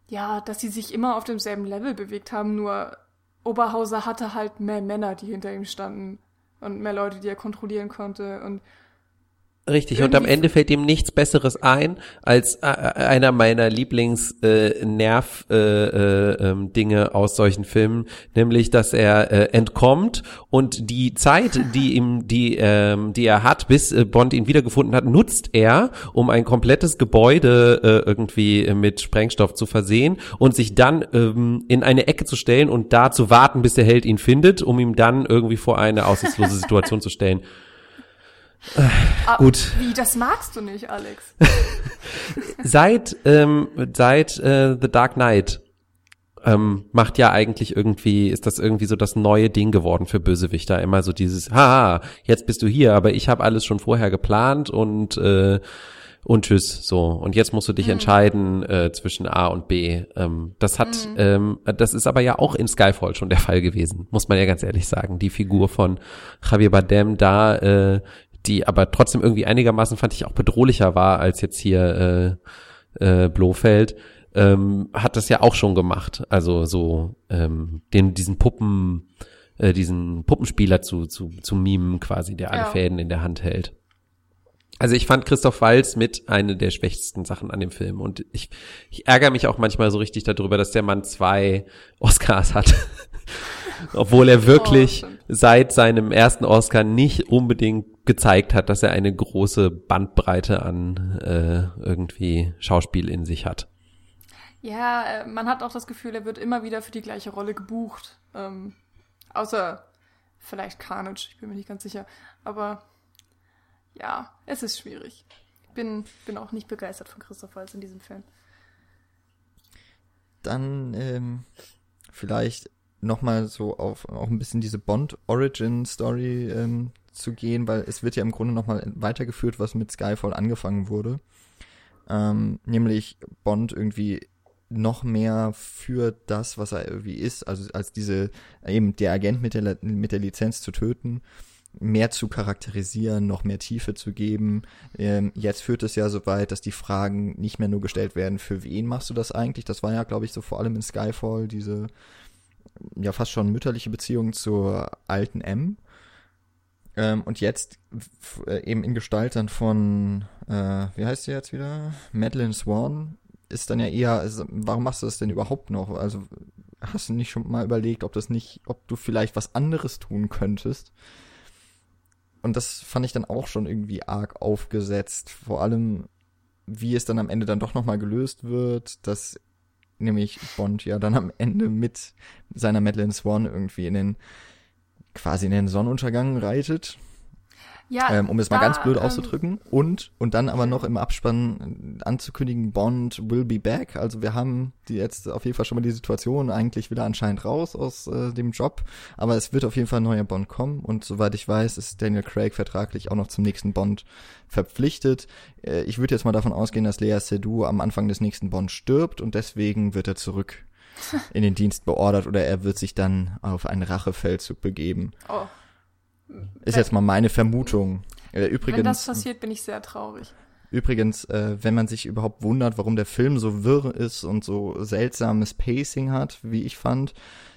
ja, dass sie sich immer auf demselben Level bewegt haben, nur Oberhauser hatte halt mehr Männer, die hinter ihm standen und mehr Leute, die er kontrollieren konnte und Richtig, und am Ende fällt ihm nichts Besseres ein, als äh, einer meiner Lieblings-Nerv-Dinge äh, äh, ähm, Dinge aus solchen Filmen, nämlich, dass er äh, entkommt und die Zeit, die ihm, die, ähm, die er hat, bis äh, Bond ihn wiedergefunden hat, nutzt er, um ein komplettes Gebäude äh, irgendwie mit Sprengstoff zu versehen und sich dann ähm, in eine Ecke zu stellen und da zu warten, bis der Held ihn findet, um ihm dann irgendwie vor eine aussichtslose Situation zu stellen. [LAUGHS] Ah, Gut. Wie, das magst du nicht, Alex? [LAUGHS] seit ähm, seit äh, The Dark Knight ähm, macht ja eigentlich irgendwie, ist das irgendwie so das neue Ding geworden für Bösewichter. Immer so dieses, haha, jetzt bist du hier, aber ich habe alles schon vorher geplant und äh, und tschüss, so. Und jetzt musst du dich mhm. entscheiden äh, zwischen A und B. Ähm, das hat, mhm. ähm, das ist aber ja auch in Skyfall schon der Fall gewesen, muss man ja ganz ehrlich sagen. Die Figur von Javier Bardem da äh, die aber trotzdem irgendwie einigermaßen fand ich auch bedrohlicher war als jetzt hier äh, äh, Blofeld, ähm, hat das ja auch schon gemacht. Also so ähm, den diesen Puppen, äh, diesen Puppenspieler zu zu zu mimen quasi, der alle ja. Fäden in der Hand hält. Also ich fand Christoph Walz mit eine der schwächsten Sachen an dem Film und ich, ich ärgere mich auch manchmal so richtig darüber, dass der Mann zwei Oscars hat. [LAUGHS] Obwohl er wirklich oh, seit seinem ersten Oscar nicht unbedingt gezeigt hat, dass er eine große Bandbreite an äh, irgendwie Schauspiel in sich hat. Ja, äh, man hat auch das Gefühl, er wird immer wieder für die gleiche Rolle gebucht. Ähm, außer vielleicht Carnage, ich bin mir nicht ganz sicher. Aber ja, es ist schwierig. Ich bin, bin auch nicht begeistert von Christoph Waltz in diesem Film. Dann ähm, vielleicht nochmal so auf auch ein bisschen diese Bond Origin Story ähm, zu gehen, weil es wird ja im Grunde nochmal weitergeführt, was mit Skyfall angefangen wurde. Ähm, nämlich Bond irgendwie noch mehr für das, was er irgendwie ist, also als diese, eben der Agent mit der, mit der Lizenz zu töten, mehr zu charakterisieren, noch mehr Tiefe zu geben. Ähm, jetzt führt es ja so weit, dass die Fragen nicht mehr nur gestellt werden, für wen machst du das eigentlich? Das war ja, glaube ich, so vor allem in Skyfall diese ja fast schon mütterliche Beziehung zur alten M. Ähm, und jetzt äh, eben in Gestalt dann von, äh, wie heißt sie jetzt wieder? Madeline Swan ist dann ja eher, also, warum machst du das denn überhaupt noch? Also hast du nicht schon mal überlegt, ob das nicht, ob du vielleicht was anderes tun könntest? Und das fand ich dann auch schon irgendwie arg aufgesetzt. Vor allem, wie es dann am Ende dann doch nochmal gelöst wird, dass nämlich Bond ja dann am Ende mit seiner Madeline Swan irgendwie in den quasi in den Sonnenuntergang reitet. Ja, ähm, um es mal ganz blöd ähm, auszudrücken. Und, und dann aber noch im Abspann anzukündigen, Bond will be back. Also wir haben die jetzt auf jeden Fall schon mal die Situation eigentlich wieder anscheinend raus aus äh, dem Job. Aber es wird auf jeden Fall ein neuer Bond kommen. Und soweit ich weiß, ist Daniel Craig vertraglich auch noch zum nächsten Bond verpflichtet. Äh, ich würde jetzt mal davon ausgehen, dass Lea Seydoux am Anfang des nächsten Bond stirbt und deswegen wird er zurück [LAUGHS] in den Dienst beordert oder er wird sich dann auf einen Rachefeldzug begeben. Oh. Ist jetzt mal meine Vermutung. Äh, übrigens, wenn das passiert, bin ich sehr traurig. Übrigens, äh, wenn man sich überhaupt wundert, warum der Film so wirr ist und so seltsames Pacing hat, wie ich fand,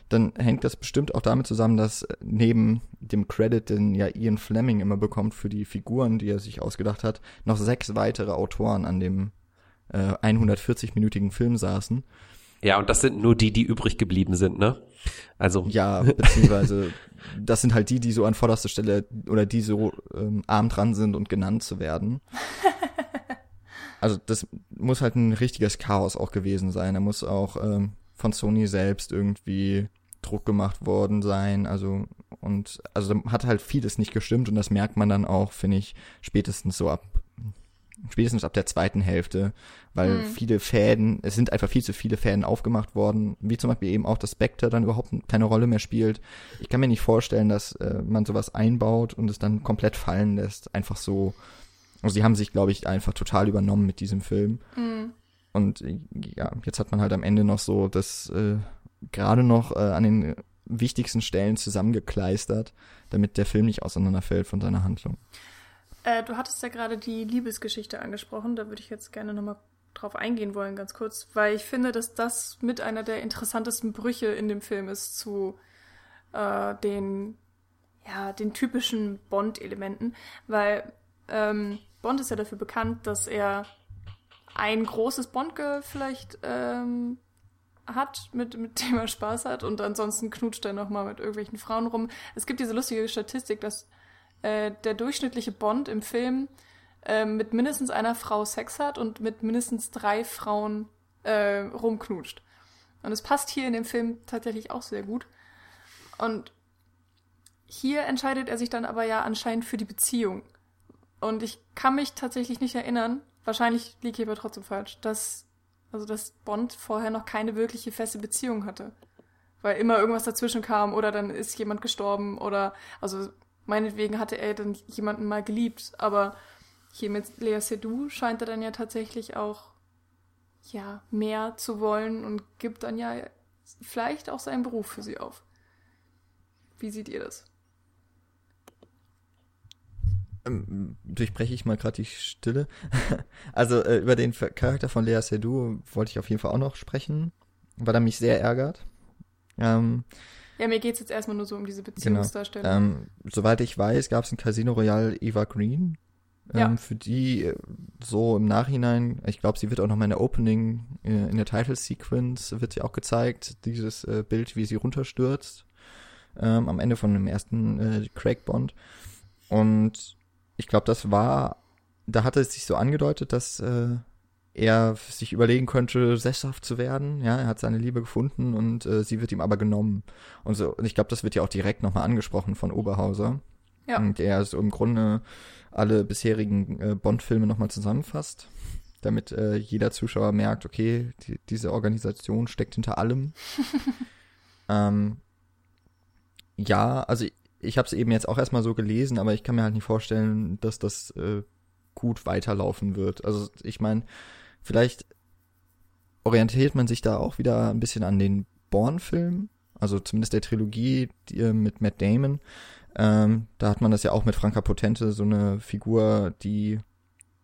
dann hängt das bestimmt auch damit zusammen, dass neben dem Credit, den ja Ian Fleming immer bekommt für die Figuren, die er sich ausgedacht hat, noch sechs weitere Autoren an dem äh, 140-minütigen Film saßen. Ja, und das sind nur die, die übrig geblieben sind, ne? Also. Ja, [LAUGHS] beziehungsweise das sind halt die, die so an vorderster Stelle oder die so ähm, arm dran sind und genannt zu werden. [LAUGHS] also das muss halt ein richtiges Chaos auch gewesen sein. Da muss auch ähm, von Sony selbst irgendwie Druck gemacht worden sein. Also und also da hat halt vieles nicht gestimmt und das merkt man dann auch, finde ich, spätestens so ab spätestens ab der zweiten Hälfte, weil Mhm. viele Fäden, es sind einfach viel zu viele Fäden aufgemacht worden, wie zum Beispiel eben auch, dass Spectre dann überhaupt keine Rolle mehr spielt. Ich kann mir nicht vorstellen, dass äh, man sowas einbaut und es dann komplett fallen lässt, einfach so. Also sie haben sich, glaube ich, einfach total übernommen mit diesem Film. Mhm. Und äh, ja, jetzt hat man halt am Ende noch so das äh, gerade noch äh, an den wichtigsten Stellen zusammengekleistert, damit der Film nicht auseinanderfällt von seiner Handlung. Äh, du hattest ja gerade die Liebesgeschichte angesprochen. Da würde ich jetzt gerne nochmal drauf eingehen wollen, ganz kurz, weil ich finde, dass das mit einer der interessantesten Brüche in dem Film ist zu äh, den, ja, den typischen Bond-Elementen, weil ähm, Bond ist ja dafür bekannt, dass er ein großes Bond-Girl vielleicht ähm, hat, mit, mit dem er Spaß hat und ansonsten knutscht er nochmal mit irgendwelchen Frauen rum. Es gibt diese lustige Statistik, dass äh, der durchschnittliche Bond im Film äh, mit mindestens einer Frau Sex hat und mit mindestens drei Frauen äh, rumknutscht. Und es passt hier in dem Film tatsächlich auch sehr gut. Und hier entscheidet er sich dann aber ja anscheinend für die Beziehung. Und ich kann mich tatsächlich nicht erinnern, wahrscheinlich liege ich aber trotzdem falsch, dass, also dass Bond vorher noch keine wirkliche feste Beziehung hatte. Weil immer irgendwas dazwischen kam oder dann ist jemand gestorben oder, also meinetwegen hatte er dann jemanden mal geliebt, aber hier mit Lea Seydoux scheint er dann ja tatsächlich auch, ja, mehr zu wollen und gibt dann ja vielleicht auch seinen Beruf für sie auf. Wie seht ihr das? Ähm, durchbreche ich mal gerade die Stille. [LAUGHS] also äh, über den Charakter von Lea Seydoux wollte ich auf jeden Fall auch noch sprechen, weil er mich sehr ärgert. Ähm, Ja, mir geht's jetzt erstmal nur so um diese genau. Beziehungsdarstellung. Ähm, soweit ich weiß, gab es in Casino Royale Eva Green. Ähm, Ja. Für die äh, so im Nachhinein, ich glaube, sie wird auch noch mal in der Opening, äh, in der Title Sequence wird sie auch gezeigt, dieses äh, Bild, wie sie runterstürzt ähm, am Ende von dem ersten äh, Craig Bond. Und ich glaube, das war, da hatte es sich so angedeutet, dass äh, er sich überlegen könnte, sesshaft zu werden. Ja, er hat seine Liebe gefunden und äh, sie wird ihm aber genommen. Und so, und ich glaube, das wird ja auch direkt nochmal angesprochen von Oberhauser. Ja. Und der so im Grunde alle bisherigen äh, Bond-Filme nochmal zusammenfasst, damit äh, jeder Zuschauer merkt, okay, die, diese Organisation steckt hinter allem. [LAUGHS] ähm, ja, also ich, ich habe es eben jetzt auch erstmal so gelesen, aber ich kann mir halt nicht vorstellen, dass das äh, gut weiterlaufen wird. Also ich meine, vielleicht orientiert man sich da auch wieder ein bisschen an den Bourne-Film, also zumindest der Trilogie die, äh, mit Matt Damon. Ähm, da hat man das ja auch mit Franka Potente, so eine Figur, die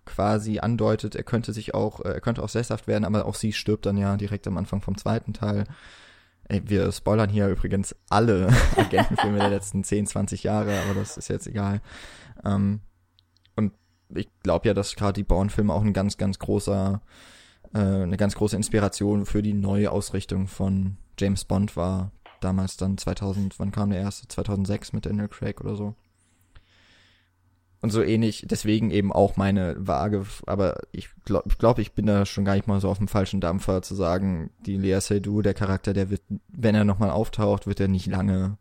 quasi andeutet, er könnte sich auch, äh, er könnte auch sesshaft werden, aber auch sie stirbt dann ja direkt am Anfang vom zweiten Teil. Ey, wir spoilern hier übrigens alle [LAUGHS] Agentenfilme der letzten 10, 20 Jahre, aber das ist jetzt egal. Ähm, ich glaube ja, dass gerade die Bourne-Filme auch ein ganz, ganz großer, äh, eine ganz große Inspiration für die neue Ausrichtung von James Bond war. Damals dann 2000, wann kam der erste? 2006 mit Daniel Craig oder so. Und so ähnlich, deswegen eben auch meine Waage, aber ich glaube, glaub, ich bin da schon gar nicht mal so auf dem falschen Dampfer zu sagen, die Lea Seydoux, der Charakter, der wird, wenn er nochmal auftaucht, wird er nicht lange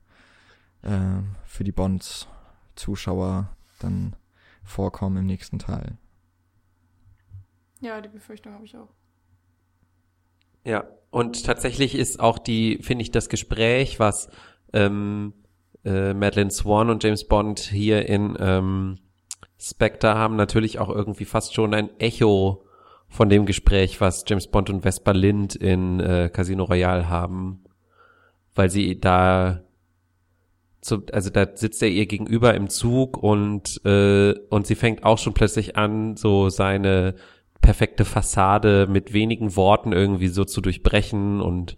äh, für die Bond-Zuschauer dann vorkommen im nächsten Teil. Ja, die Befürchtung habe ich auch. Ja, und tatsächlich ist auch die, finde ich, das Gespräch, was ähm, äh, Madeleine Swan und James Bond hier in ähm, Spectre haben, natürlich auch irgendwie fast schon ein Echo von dem Gespräch, was James Bond und Vesper Lind in äh, Casino Royale haben, weil sie da zu, also da sitzt er ihr gegenüber im Zug und äh, und sie fängt auch schon plötzlich an, so seine perfekte Fassade mit wenigen Worten irgendwie so zu durchbrechen und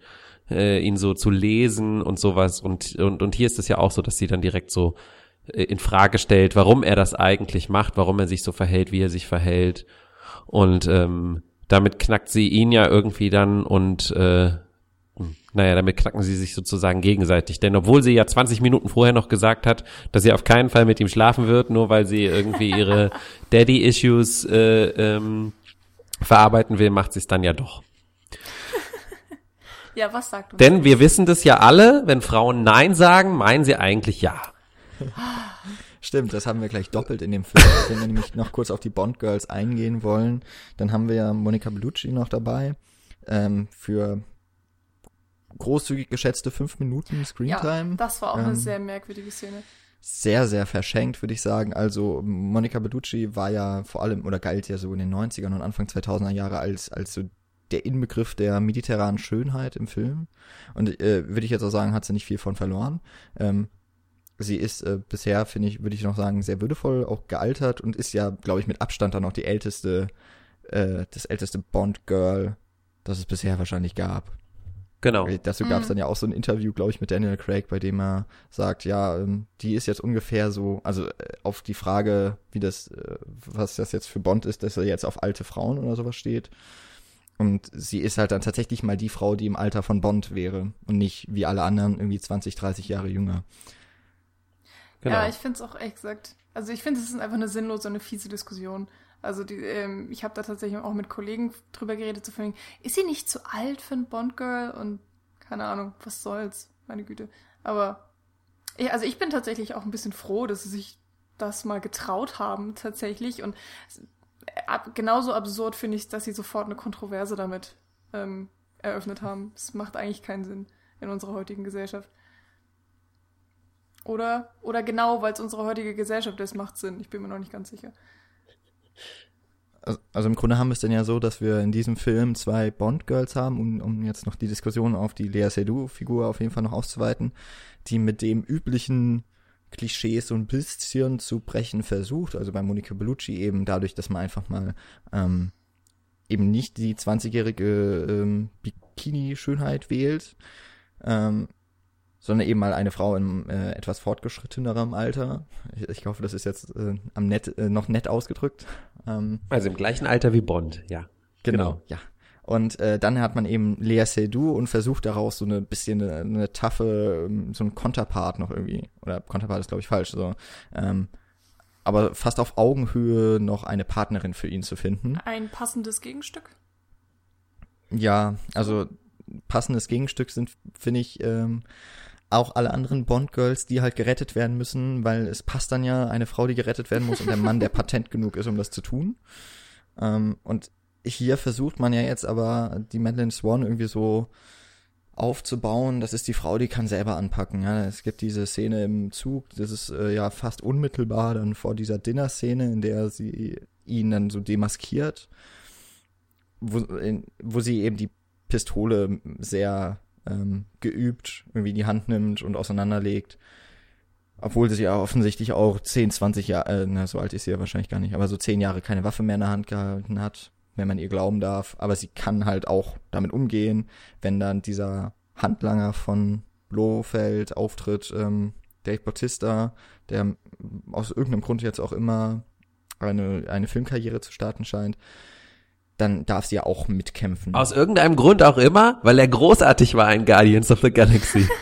äh, ihn so zu lesen und sowas. Und und und hier ist es ja auch so, dass sie dann direkt so äh, in Frage stellt, warum er das eigentlich macht, warum er sich so verhält, wie er sich verhält. Und ähm, damit knackt sie ihn ja irgendwie dann und äh, naja, damit knacken sie sich sozusagen gegenseitig. Denn obwohl sie ja 20 Minuten vorher noch gesagt hat, dass sie auf keinen Fall mit ihm schlafen wird, nur weil sie irgendwie ihre [LAUGHS] Daddy-Issues äh, ähm, verarbeiten will, macht sie es dann ja doch. [LAUGHS] Ja, was sagt uns Denn wir wissen das ja alle, wenn Frauen Nein sagen, meinen sie eigentlich Ja. [GASPS] Stimmt, das haben wir gleich doppelt in dem Film. Wenn wir nämlich noch kurz auf die Bond Girls eingehen wollen, dann haben wir ja Monica Bellucci noch dabei ähm, für großzügig geschätzte fünf Minuten Screentime. Ja, das war auch eine Ähm, sehr merkwürdige Szene. sehr, sehr verschenkt, würde ich sagen. Also Monica Bellucci war ja vor allem oder galt ja so in den 90ern und Anfang 2000er Jahre als, als so der Inbegriff der mediterranen Schönheit im Film. Und äh, würde ich jetzt auch sagen, hat sie nicht viel von verloren. Ähm, sie ist äh, bisher, finde ich, würde ich noch sagen, sehr würdevoll auch gealtert und ist ja, glaube ich, mit Abstand dann auch die älteste, äh, das älteste Bond-Girl, das es bisher wahrscheinlich gab. Genau. Dazu gab es dann ja auch so ein Interview, glaube ich, mit Daniel Craig, bei dem er sagt, ja, ähm, die ist jetzt ungefähr so, also äh, auf die Frage, wie das, äh, was das jetzt für Bond ist, dass er jetzt auf alte Frauen oder sowas steht. Und sie ist halt dann tatsächlich mal die Frau, die im Alter von Bond wäre und nicht wie alle anderen irgendwie 20, 30 Jahre jünger. genau. Ja, ich finde es auch echt gesagt. Also ich finde, es ist einfach eine sinnlose, eine fiese Diskussion. Also die, ähm, ich habe da tatsächlich auch mit Kollegen drüber geredet, zu so ist sie nicht zu alt für ein Bond-Girl? Und keine Ahnung, was soll's, meine Güte. Aber ich, also ich bin tatsächlich auch ein bisschen froh, dass sie sich das mal getraut haben, tatsächlich. Und es- ab, genauso absurd finde ich, dass sie sofort eine Kontroverse damit ähm, eröffnet haben. Es macht eigentlich keinen Sinn in unserer heutigen Gesellschaft. Oder, oder genau, weil es unsere heutige Gesellschaft ist, macht Sinn. Ich bin mir noch nicht ganz sicher. Also, also im Grunde haben wir es dann ja so, dass wir in diesem Film zwei Bond-Girls haben, um, um jetzt noch die Diskussion auf die Lea Seydoux-Figur auf jeden Fall noch auszuweiten, die mit dem üblichen Klischees so ein bisschen zu brechen versucht. Also bei Monica Bellucci eben dadurch, dass man einfach mal ähm, eben nicht die 20-jährige ähm, Bikini-Schönheit wählt, ähm, sondern eben mal eine Frau in äh, etwas fortgeschrittenerem Alter. Ich, ich hoffe, das ist jetzt äh, am nett, äh, noch nett ausgedrückt. Ähm, Also im gleichen Alter wie Bond, ja. Genau, ja. Und äh, dann hat man eben Lea Seydoux und versucht daraus so eine bisschen eine, eine taffe, ähm, so ein Konterpart noch irgendwie, oder Konterpart ist glaube ich falsch, so, ähm, aber fast auf Augenhöhe noch eine Partnerin für ihn zu finden. Ein passendes Gegenstück? Ja, also passendes Gegenstück sind, finde ich, ähm, auch alle anderen Bond-Girls, die halt gerettet werden müssen, weil es passt dann ja eine Frau, die gerettet werden muss und der Mann, der [LAUGHS] patent genug ist, um das zu tun. Ähm, und hier versucht man ja jetzt aber die Madeleine Swan irgendwie so aufzubauen. Das ist die Frau, die kann selber anpacken. Ja, es gibt diese Szene im Zug, das ist äh, ja fast unmittelbar dann vor dieser Dinner-Szene, in der sie ihn dann so demaskiert, wo, in, wo sie eben die Pistole sehr ähm, geübt irgendwie in die Hand nimmt und auseinanderlegt. Obwohl sie ja offensichtlich auch 10, 20 Jahre, äh, na, so alt ist sie ja wahrscheinlich gar nicht, aber so 10 Jahre keine Waffe mehr in der Hand gehalten hat, wenn man ihr glauben darf. Aber sie kann halt auch damit umgehen, wenn dann dieser Handlanger von Blofeld auftritt, ähm, Dave Bautista, der aus irgendeinem Grund jetzt auch immer eine, eine Filmkarriere zu starten scheint, dann darf sie ja auch mitkämpfen. Aus irgendeinem Grund auch immer, weil er großartig war in Guardians of the Galaxy. [LAUGHS]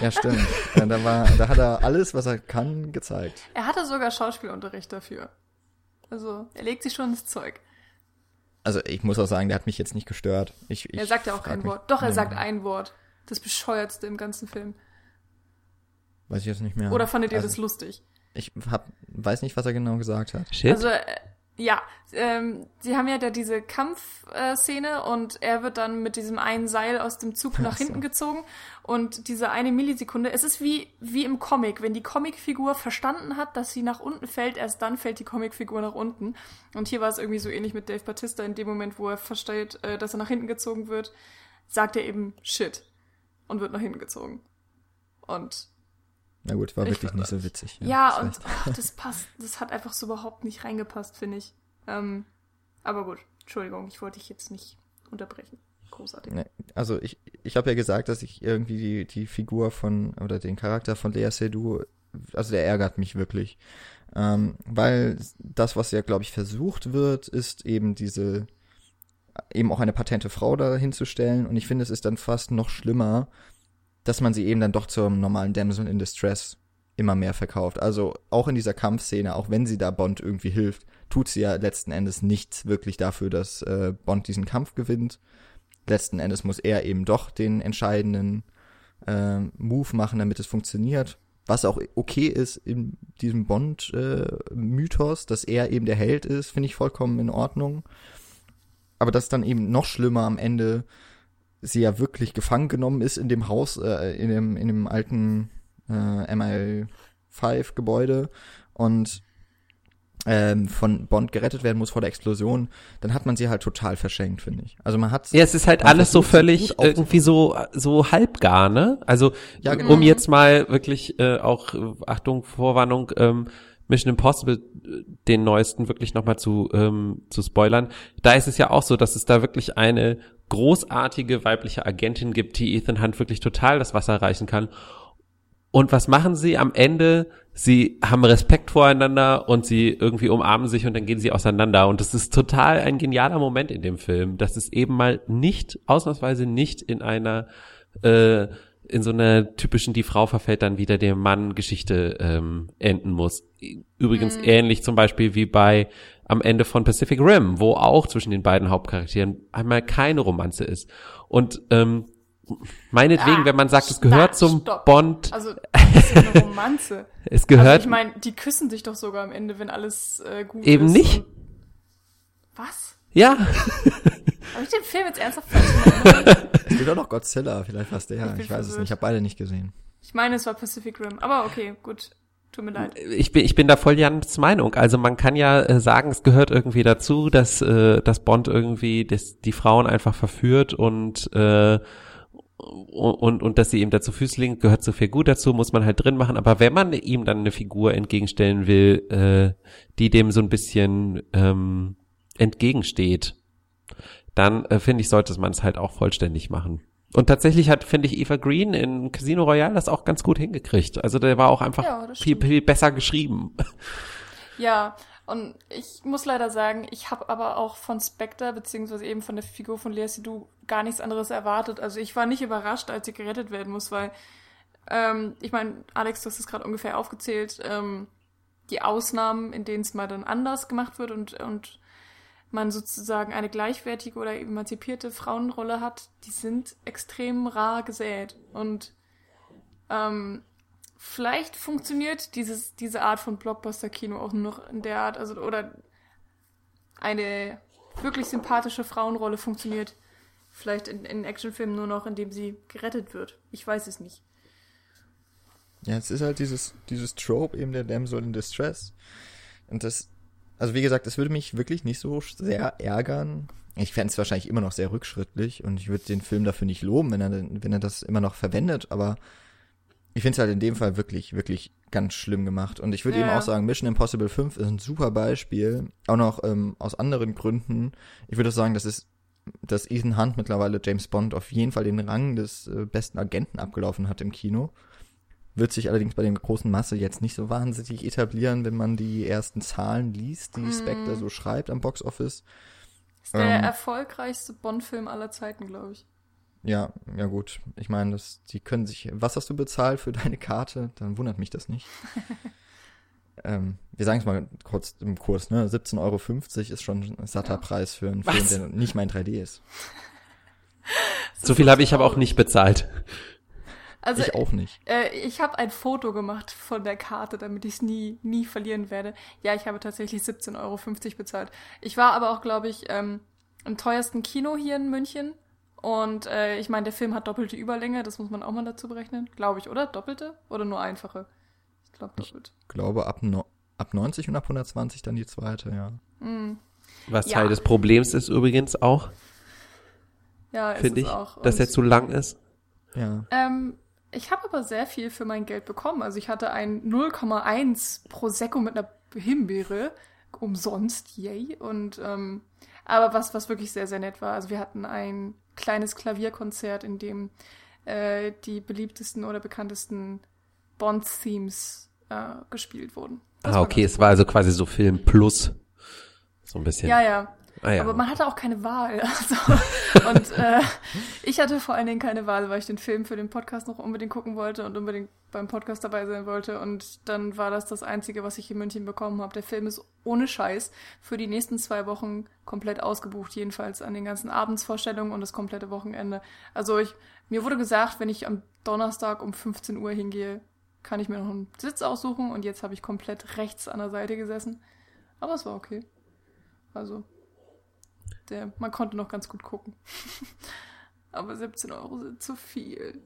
Ja, stimmt. Ja, da, war, da hat er alles, was er kann, gezeigt. Er hatte sogar Schauspielunterricht dafür. Also, er legt sich schon ins Zeug. Also ich muss auch sagen, der hat mich jetzt nicht gestört. Ich, ich er sagt ja auch kein mich- Wort. Doch, er Ja, sagt ein Wort. Das bescheuertste im ganzen Film. Weiß ich jetzt nicht mehr. Oder fandet ihr also, das lustig? Ich hab, weiß nicht, was er genau gesagt hat. Shit. Also, äh, ja, ähm, sie haben ja da diese Kampfszene und er wird dann mit diesem einen Seil aus dem Zug nach hinten gezogen und diese eine Millisekunde, es ist wie, wie im Comic, wenn die Comicfigur verstanden hat, dass sie nach unten fällt, erst dann fällt die Comicfigur nach unten. Und hier war es irgendwie so ähnlich mit Dave Batista, in dem Moment, wo er versteht, äh, dass er nach hinten gezogen wird, sagt er eben Shit und wird nach hinten gezogen. Und Na gut, war Ich wirklich nicht so witzig. ja, hast und ach, das passt, das hat einfach so überhaupt nicht reingepasst, finde ich. Ähm, aber gut, Entschuldigung, ich wollte dich jetzt nicht unterbrechen. Großartig. Ne, Also ich, ich habe ja gesagt, dass ich irgendwie die, die Figur von, oder den Charakter von Lea Seydoux, also der ärgert mich wirklich. Ähm, weil das, was ja, glaube ich, versucht wird, ist eben diese, eben auch eine patente Frau da hinzustellen. Und ich finde, es ist dann fast noch schlimmer, dass man sie eben dann doch zur normalen Damsel in Distress immer mehr verkauft. Also auch in dieser Kampfszene, auch wenn sie da Bond irgendwie hilft, tut sie ja letzten Endes nichts wirklich dafür, dass äh, Bond diesen Kampf gewinnt. Letzten Endes muss er eben doch den entscheidenden äh, Move machen, damit es funktioniert. Was auch okay ist in diesem Bond-Mythos, äh, dass er eben der Held ist, finde ich vollkommen in Ordnung. Aber dass dann eben noch schlimmer am Ende sie ja wirklich gefangen genommen ist in dem Haus, äh, in dem, in dem alten äh, MI5-Gebäude und ähm, von Bond gerettet werden muss vor der Explosion, dann hat man sie halt total verschenkt, finde ich. Also man hat Ja, es ist halt alles so völlig irgendwie so so halbgar, ne? Also ja, genau. um jetzt mal wirklich äh, auch Achtung Vorwarnung ähm, Mission Impossible äh, den neuesten wirklich nochmal zu ähm, zu spoilern. Da ist es ja auch so, dass es da wirklich eine großartige weibliche Agentin gibt, die Ethan Hunt wirklich total das Wasser reichen kann. Und was machen sie am Ende? Sie haben Respekt voreinander und sie irgendwie umarmen sich und dann gehen sie auseinander. Und das ist total ein genialer Moment in dem Film, dass es eben mal nicht, ausnahmsweise nicht in einer, äh, in so einer typischen, die Frau verfällt dann wieder dem Mann Geschichte ähm, enden muss. Übrigens mhm. ähnlich zum Beispiel wie bei am Ende von Pacific Rim, wo auch zwischen den beiden Hauptcharakteren einmal keine Romanze ist. Und ähm, Meinetwegen, ah, wenn man sagt, es gehört na, zum stopp. Bond. Also, das ist eine Romanze. [LAUGHS] es gehört. Also ich meine, die küssen sich doch sogar am Ende, wenn alles äh, gut eben ist. Eben nicht. Was? Ja. Habe ich den Film jetzt ernsthaft falsch [LAUGHS] Es gibt auch noch Godzilla, vielleicht was der. Ich, ich weiß es nicht, ich habe beide nicht gesehen. Ich meine, es war Pacific Rim, aber okay, gut. Tut mir leid. Ich bin, ich bin da voll Jans Meinung. Also man kann ja äh, sagen, es gehört irgendwie dazu, dass, äh, dass Bond irgendwie das, die Frauen einfach verführt und äh, und, und dass sie ihm dazu Füße legen, gehört so viel gut dazu, muss man halt drin machen. Aber wenn man ihm dann eine Figur entgegenstellen will, äh, die dem so ein bisschen ähm, entgegensteht, dann äh, finde ich, sollte man es halt auch vollständig machen. Und tatsächlich hat, finde ich, Eva Green in Casino Royale das auch ganz gut hingekriegt. Also der war auch einfach ja, viel, viel besser geschrieben. Ja, und ich muss leider sagen, ich habe aber auch von Spectre, beziehungsweise eben von der Figur von Lea Seydoux, gar nichts anderes erwartet. Also ich war nicht überrascht, als sie gerettet werden muss, weil, ähm, ich meine, Alex, du hast es gerade ungefähr aufgezählt, ähm, die Ausnahmen, in denen es mal dann anders gemacht wird und, und man sozusagen eine gleichwertige oder emanzipierte Frauenrolle hat, die sind extrem rar gesät. Und ähm, vielleicht funktioniert dieses, diese Art von Blockbuster-Kino auch nur noch in der Art, also oder eine wirklich sympathische Frauenrolle funktioniert vielleicht in, in Actionfilmen nur noch, indem sie gerettet wird. Ich weiß es nicht. Ja, es ist halt dieses, dieses Trope eben der Damsel in Distress. Und das, also wie gesagt, das würde mich wirklich nicht so sehr ärgern. Ich fände es wahrscheinlich immer noch sehr rückschrittlich und ich würde den Film dafür nicht loben, wenn er, wenn er das immer noch verwendet, aber ich finde es halt in dem Fall wirklich, wirklich ganz schlimm gemacht. Und ich würde ja. eben auch sagen, Mission Impossible 5 ist ein super Beispiel, auch noch ähm, aus anderen Gründen. Ich würde sagen, das ist, dass Ethan Hunt mittlerweile James Bond auf jeden Fall den Rang des äh, besten Agenten abgelaufen hat im Kino. Wird sich allerdings bei der großen Masse jetzt nicht so wahnsinnig etablieren, wenn man die ersten Zahlen liest, die mm. Spectre so schreibt am Boxoffice. Ist der ähm, erfolgreichste Bond-Film aller Zeiten, glaube ich. Ja, ja gut. Ich meine, das, die können sich. Was hast du bezahlt für deine Karte? Dann wundert mich das nicht. [LAUGHS] ähm, wir sagen es mal kurz im Kurs, ne? 17,50 Euro ist schon ein satter ja. Preis für einen Was? Film, der nicht mein 3D ist. so viel habe ich aber auch nicht bezahlt. Also, ich auch nicht. Äh, ich habe ein Foto gemacht von der Karte, damit ich es nie, nie verlieren werde. Ja, ich habe tatsächlich 17,50 Euro bezahlt. Ich war aber auch, glaube ich, ähm, im teuersten Kino hier in München und äh, ich meine, der Film hat doppelte Überlänge, das muss man auch mal dazu berechnen. Glaube ich, oder? Doppelte? Oder nur einfache? Ich glaube doppelt. Ich glaube ab, no ab 90 und ab 120 dann die zweite, ja. Mm. Was ja. Teil des Problems ist übrigens auch. Ja, finde ich, auch. dass er zu lang ist. Ja. Ähm, ich habe aber sehr viel für mein Geld bekommen. Also ich hatte ein 0,1 Prosecco mit einer Himbeere umsonst, yay. Und ähm, aber was, was wirklich sehr, sehr nett war. Also wir hatten ein kleines Klavierkonzert, in dem äh, die beliebtesten oder bekanntesten Bond-Themes äh, gespielt wurden. Das ah, okay, es war also quasi so Film Plus. So ein bisschen. Ja, ja. Ah, ja. Aber man hatte auch keine Wahl. [LAUGHS] Also, und äh, ich hatte vor allen Dingen keine Wahl, weil ich den Film für den Podcast noch unbedingt gucken wollte und unbedingt beim Podcast dabei sein wollte. Und dann war das das Einzige, was ich in München bekommen habe. Der Film ist ohne Scheiß für die nächsten zwei Wochen komplett ausgebucht, jedenfalls an den ganzen Abendsvorstellungen und das komplette Wochenende. Also ich, mir wurde gesagt, wenn ich am Donnerstag um 15 Uhr hingehe, kann ich mir noch einen Sitz aussuchen und jetzt habe ich komplett rechts an der Seite gesessen. Aber es war okay. Also, der, man konnte noch ganz gut gucken. [LAUGHS] Aber 17 Euro sind zu viel.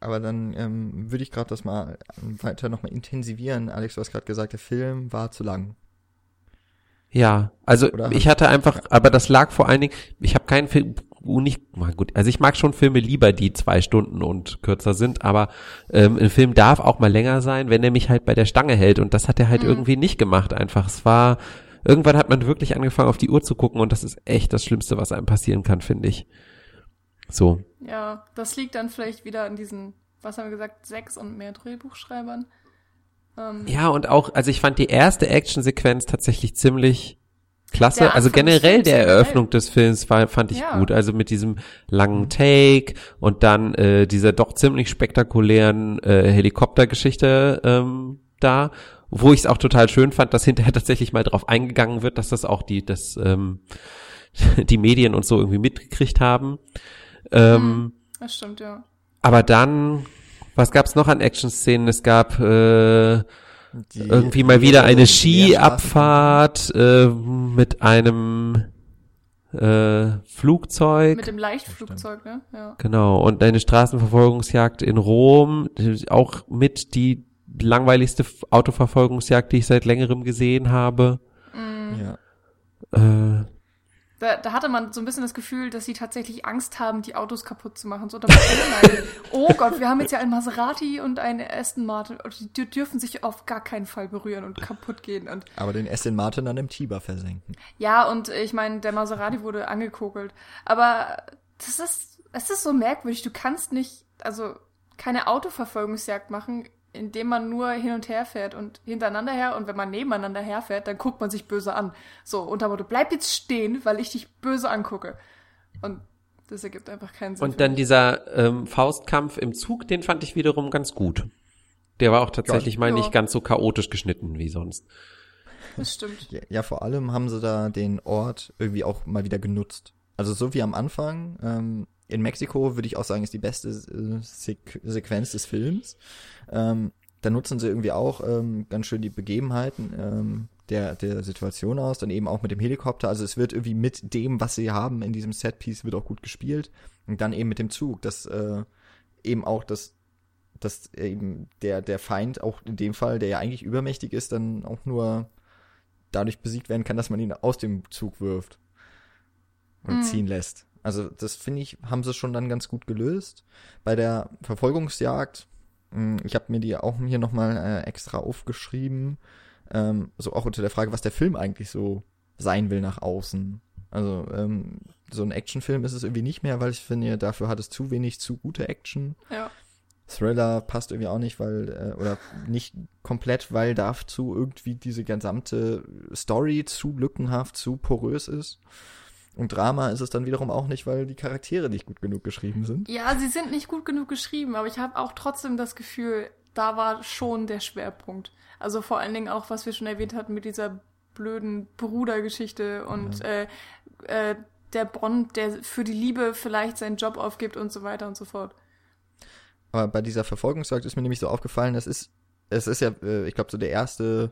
Aber dann ähm, würde ich gerade das mal weiter nochmal intensivieren. Alex, du hast gerade gesagt, der Film war zu lang. Ja, also Oder ich hatte einfach, aber das lag vor allen Dingen, ich habe keinen Film, nicht, na gut, also ich mag schon Filme lieber, die zwei Stunden und kürzer sind, aber ähm, ein Film darf auch mal länger sein, wenn er mich halt bei der Stange hält und das hat er halt Mhm. irgendwie nicht gemacht einfach. Es war, irgendwann hat man wirklich angefangen auf die Uhr zu gucken und das ist echt das Schlimmste, was einem passieren kann, finde ich. So. Ja, das liegt dann vielleicht wieder an diesen, was haben wir gesagt, sechs und mehr Drehbuchschreibern. Ähm, Ja, und auch, also ich fand die erste Actionsequenz tatsächlich ziemlich klasse. Also generell der. Eröffnung des Films war, fand ich Ja. gut. Also mit diesem langen Take und dann äh, dieser doch ziemlich spektakulären äh, Helikoptergeschichte ähm, da, wo ich es auch total schön fand, dass hinterher tatsächlich mal drauf eingegangen wird, dass das auch die, das, ähm, [LAUGHS] die Medien und so irgendwie mitgekriegt haben. Ähm, Das stimmt, ja. aber dann, was gab's noch an Action-Szenen? Es gab äh, Die, irgendwie mal wieder eine Skiabfahrt äh, mit einem äh, Flugzeug. Mit dem Leichtflugzeug, ne? Ja. genau, und eine Straßenverfolgungsjagd in Rom, auch mit die langweiligste Autoverfolgungsjagd, die ich seit längerem gesehen habe. Ja. Äh, Da, da hatte man so ein bisschen das Gefühl, dass sie tatsächlich Angst haben, die Autos kaputt zu machen. So, damit, oh, nein. oh Gott, wir haben jetzt ja einen Maserati und einen Aston Martin. Die dür- dürfen sich auf gar keinen Fall berühren und kaputt gehen. Und Aber den Aston Martin dann im Tiber versenken. ja, und ich meine, der Maserati wurde angekokelt. Aber das ist, es ist so merkwürdig. Du kannst nicht, also keine Autoverfolgungsjagd machen, indem man nur hin und her fährt und hintereinander her. Und wenn man nebeneinander herfährt, dann guckt man sich böse an. So, unter Motto, bleib jetzt stehen, weil ich dich böse angucke. Und das ergibt einfach keinen Sinn. und dann mich. dieser ähm, Faustkampf im Zug, den fand ich wiederum ganz gut. Der war auch tatsächlich mal Ja. nicht ganz so chaotisch geschnitten wie sonst. Das stimmt. Ja, ja, vor allem haben sie da den Ort irgendwie auch mal wieder genutzt. Also so wie am Anfang, ähm, in Mexiko würde ich auch sagen, ist die beste äh, Sequ Sequenz des Films. Ähm, da nutzen sie irgendwie auch ähm, ganz schön die Begebenheiten ähm, der, der Situation aus, dann eben auch mit dem Helikopter. Also es wird irgendwie mit dem, was sie haben in diesem Setpiece, wird auch gut gespielt. Und dann eben mit dem Zug, dass äh, eben auch das, dass eben der, der Feind auch in dem Fall, der ja eigentlich übermächtig ist, dann auch nur dadurch besiegt werden kann, dass man ihn aus dem Zug wirft und Mhm. ziehen lässt. Also das finde ich, haben sie schon dann ganz gut gelöst. Bei der Verfolgungsjagd, mh, ich habe mir die auch hier nochmal äh, extra aufgeschrieben, ähm, so auch unter der Frage, was der Film eigentlich so sein will nach außen. Also ähm, so ein Actionfilm ist es irgendwie nicht mehr, weil ich finde, dafür hat es zu wenig zu gute Action. Ja. Thriller passt irgendwie auch nicht, weil, äh, oder nicht komplett, weil dazu irgendwie diese gesamte Story zu lückenhaft, zu porös ist. Und Drama ist es dann wiederum auch nicht, weil die Charaktere nicht gut genug geschrieben sind. Ja, sie sind nicht gut genug geschrieben, aber ich habe auch trotzdem das Gefühl, da war schon der Schwerpunkt. Also vor allen Dingen auch, was wir schon erwähnt hatten mit dieser blöden Brudergeschichte und äh, äh, der Bond, der für die Liebe vielleicht seinen Job aufgibt und so weiter und so fort. Aber bei dieser Verfolgungsjagd ist mir nämlich so aufgefallen, das ist, es ist ja, äh, ich glaube, so der erste,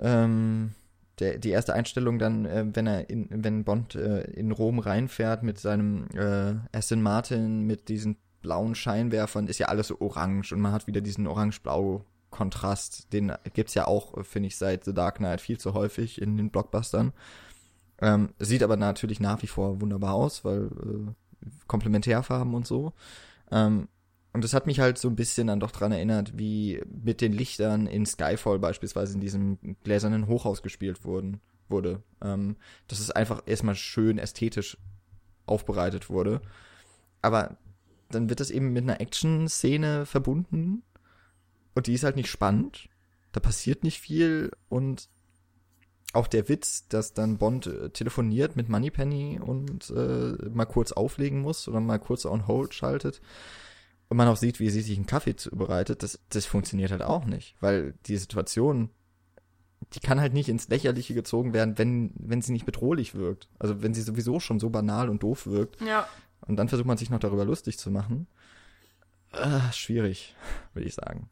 ähm, der, die erste Einstellung dann, äh, wenn er in, wenn Bond äh, in Rom reinfährt mit seinem äh, Aston Martin, mit diesen blauen Scheinwerfern, ist ja alles so orange und man hat wieder diesen orange-blau Kontrast. Den gibt's ja auch, äh, finde ich, seit The Dark Knight viel zu häufig in den Blockbustern. Ähm, sieht aber natürlich nach wie vor wunderbar aus, weil äh, Komplementärfarben und so. Ähm, und das hat mich halt so ein bisschen dann doch dran erinnert, wie mit den Lichtern in Skyfall beispielsweise in diesem gläsernen Hochhaus gespielt wurden, wurde. Ähm, dass es einfach erstmal schön ästhetisch aufbereitet wurde. Aber dann wird das eben mit einer Action-Szene verbunden und die ist halt nicht spannend. Da passiert nicht viel und auch der Witz, dass dann Bond äh, telefoniert mit Moneypenny und äh, mal kurz auflegen muss oder mal kurz on hold schaltet und man auch sieht, wie sie sich einen Kaffee zubereitet, das, das funktioniert halt auch nicht, weil die Situation, die kann halt nicht ins Lächerliche gezogen werden, wenn, wenn sie nicht bedrohlich wirkt. Also wenn sie sowieso schon so banal und doof wirkt. Ja. Und dann versucht man sich noch darüber lustig zu machen. Äh, schwierig, würde ich sagen.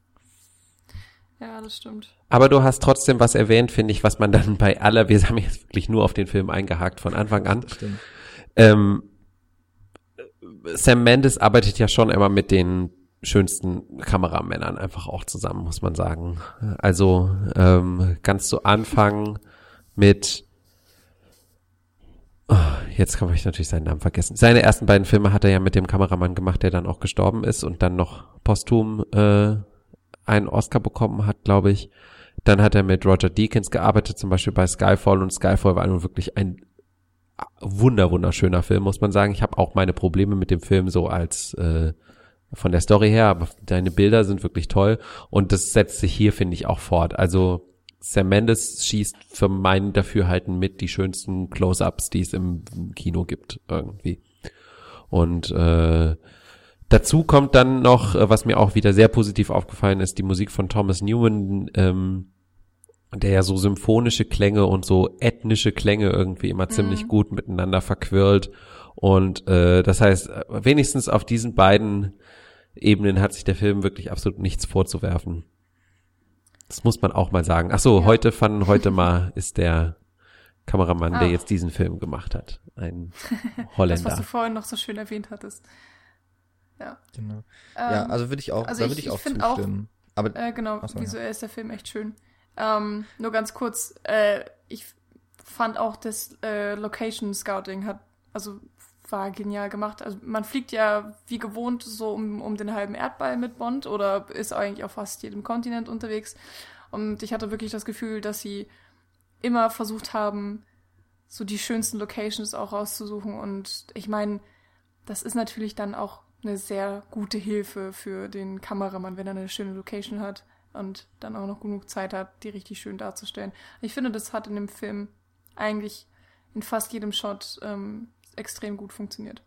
Ja, das stimmt. Aber du hast trotzdem was erwähnt, finde ich, was man dann bei aller, wir haben jetzt wirklich nur auf den Film eingehakt von Anfang an. Das stimmt. Ähm, Sam Mendes arbeitet ja schon immer mit den schönsten Kameramännern einfach auch zusammen, muss man sagen. Also ähm, ganz zu Anfang mit oh, jetzt habe ich natürlich seinen Namen vergessen. Seine ersten beiden Filme hat er ja mit dem Kameramann gemacht, der dann auch gestorben ist und dann noch posthum äh, einen Oscar bekommen hat, glaube ich. Dann hat er mit Roger Deakins gearbeitet, zum Beispiel bei Skyfall und Skyfall war nun wirklich ein wunder wunderschöner Film, muss man sagen. Ich habe auch meine Probleme mit dem Film so als äh, von der Story her, aber deine Bilder sind wirklich toll und das setzt sich hier finde ich auch fort. Also Sam Mendes schießt für mein Dafürhalten mit die schönsten Close-ups, die es im Kino gibt irgendwie. Und äh, dazu kommt dann noch, äh, was mir auch wieder sehr positiv aufgefallen ist, die Musik von Thomas Newman, ähm, der ja so symphonische Klänge und so ethnische Klänge irgendwie immer Mhm. ziemlich gut miteinander verquirlt. Und äh, das heißt, äh, wenigstens auf diesen beiden Ebenen hat sich der Film wirklich absolut nichts vorzuwerfen. Das muss man auch mal sagen. Ach so, Ja. heute von heute [LAUGHS] mal ist der Kameramann, der Ah. jetzt diesen Film gemacht hat, ein [LAUGHS] Das, was Holländer. du vorhin noch so schön erwähnt hattest. Ja. Genau. ja, Ähm, also würde ich auch, also da würde ich ich auch find auch- zustimmen. Aber Äh, genau, so, ja. visuell ist der Film echt schön. Ähm, nur ganz kurz, äh, ich fand auch das äh, Location Scouting hat, also war genial gemacht. Also man fliegt ja wie gewohnt so um, um den halben Erdball mit Bond oder ist eigentlich auf fast jedem Kontinent unterwegs. Und ich hatte wirklich das Gefühl, dass sie immer versucht haben, so die schönsten Locations auch rauszusuchen. Und ich meine, das ist natürlich dann auch eine sehr gute Hilfe für den Kameramann, wenn er eine schöne Location hat und dann auch noch genug Zeit hat, die richtig schön darzustellen. Ich finde, das hat in dem Film eigentlich in fast jedem Shot ähm, extrem gut funktioniert.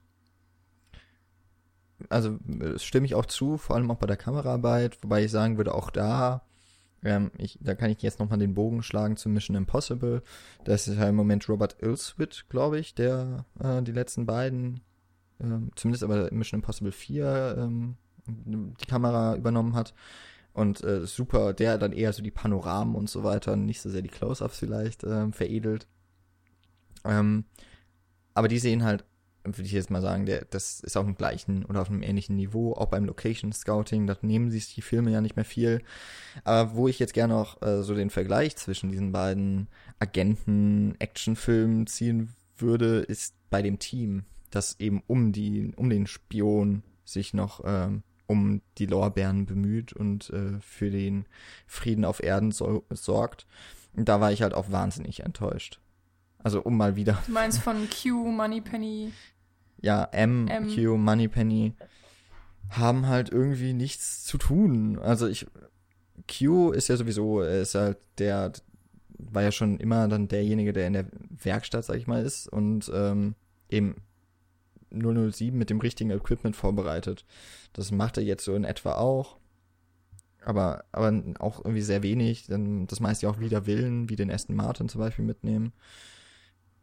also äh, stimme ich auch zu, vor allem auch bei der Kameraarbeit, wobei ich sagen würde, auch da, ähm, ich, da kann ich jetzt nochmal den Bogen schlagen zu Mission Impossible. Das ist ja im Moment Robert Ilswit, glaube ich, der äh, die letzten beiden, ähm, zumindest aber Mission Impossible 4, ähm, die Kamera übernommen hat. Und äh, super, der dann eher so die Panoramen und so weiter, nicht so sehr die Close-Ups vielleicht ähm, veredelt. Ähm, aber die sehen halt würde ich jetzt mal sagen, der, das ist auf dem gleichen oder auf einem ähnlichen Niveau, auch beim Location Scouting, da nehmen sich die Filme ja nicht mehr viel. Aber wo ich jetzt gerne auch äh, so den Vergleich zwischen diesen beiden Agenten-Actionfilmen ziehen würde, ist bei dem Team, das eben um die, um den Spion sich noch ähm, um die Lorbeeren bemüht und äh, für den Frieden auf Erden so, sorgt. Und da war ich halt auch wahnsinnig enttäuscht. Also um mal wieder Du meinst von Q, Moneypenny, ja, M, M. Q, Moneypenny haben halt irgendwie nichts zu tun. Also ich, Q ist ja sowieso, er ist halt der, war ja schon immer dann derjenige, der in der Werkstatt, sag ich mal, ist und ähm, eben 007 mit dem richtigen Equipment vorbereitet. Das macht er jetzt so in etwa auch. Aber, aber auch irgendwie sehr wenig. Dann das meiste auch wieder Willen, wie den Aston Martin zum Beispiel mitnehmen.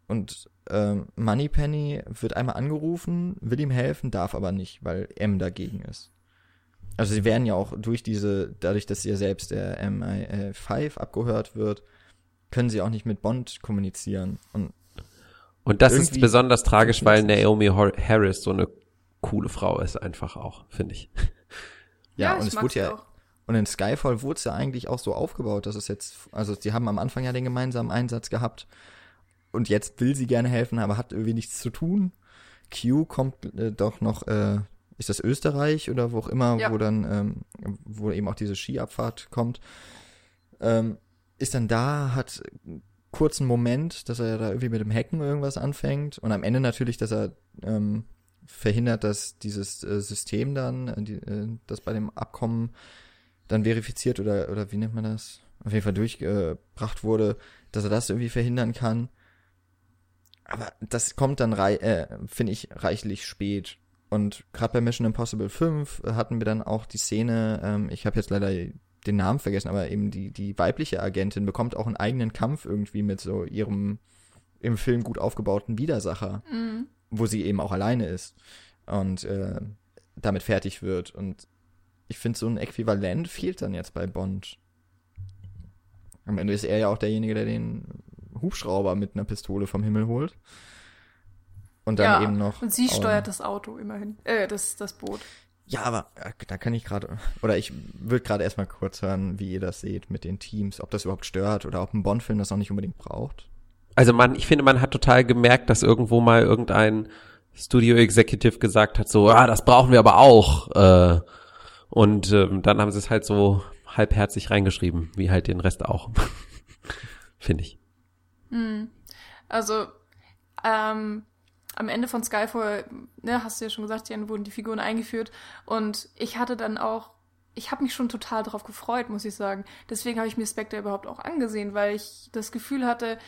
Und ähm, Moneypenny wird einmal angerufen, will ihm helfen, darf aber nicht, weil M dagegen ist. Also sie werden ja auch durch diese, dadurch, dass ja selbst der MI5 abgehört wird, können sie auch nicht mit Bond kommunizieren. Und Und das ist besonders tragisch, weil Naomi Harris so eine coole Frau ist, einfach auch, finde ich. [LAUGHS] ja, und ich es wurde ja, auch. und in Skyfall wurde es ja eigentlich auch so aufgebaut, dass es jetzt, also sie haben am Anfang ja den gemeinsamen Einsatz gehabt und jetzt will sie gerne helfen, aber hat irgendwie nichts zu tun. Q kommt äh, doch noch, äh, ist das Österreich oder wo auch immer, Ja. wo dann, ähm, wo eben auch diese Skiabfahrt kommt, ähm, ist dann da, hat kurzen Moment, dass er da irgendwie mit dem Hacken irgendwas anfängt und am Ende natürlich, dass er ähm, verhindert, dass dieses äh, System dann, äh, die, äh, das bei dem Abkommen dann verifiziert oder oder wie nennt man das? auf jeden Fall durchgebracht wurde, dass er das irgendwie verhindern kann. Aber das kommt dann, äh, finde ich, reichlich spät. Und gerade bei Mission Impossible 5 hatten wir dann auch die Szene, ähm, ich habe jetzt leider den Namen vergessen, aber eben die, die weibliche Agentin bekommt auch einen eigenen Kampf irgendwie mit so ihrem im Film gut aufgebauten Widersacher, mhm. wo sie eben auch alleine ist und äh, damit fertig wird. Und ich finde, so ein Äquivalent fehlt dann jetzt bei Bond. Am Ende ist er ja auch derjenige, der den Hubschrauber mit einer Pistole vom Himmel holt. Und dann ja, eben noch. Und sie steuert das Auto immerhin. Äh, das, das Boot. Ja, aber äh, da kann ich gerade, oder ich würde gerade erstmal kurz hören, wie ihr das seht mit den Teams, ob das überhaupt stört oder ob ein Bond-Film das auch nicht unbedingt braucht. Also man, ich finde, man hat total gemerkt, dass irgendwo mal irgendein Studio Executive gesagt hat, so, ah, das brauchen wir aber auch. Äh, und ähm, dann haben sie es halt so halbherzig reingeschrieben, wie halt den Rest auch. [LAUGHS] finde ich. Hm. Also, ähm, am Ende von Skyfall, ne, hast du ja schon gesagt, Jan, wurden die Figuren eingeführt. Und ich hatte dann auch, ich habe mich schon total darauf gefreut, muss ich sagen. Deswegen habe ich mir Spectre überhaupt auch angesehen, weil ich das Gefühl hatte,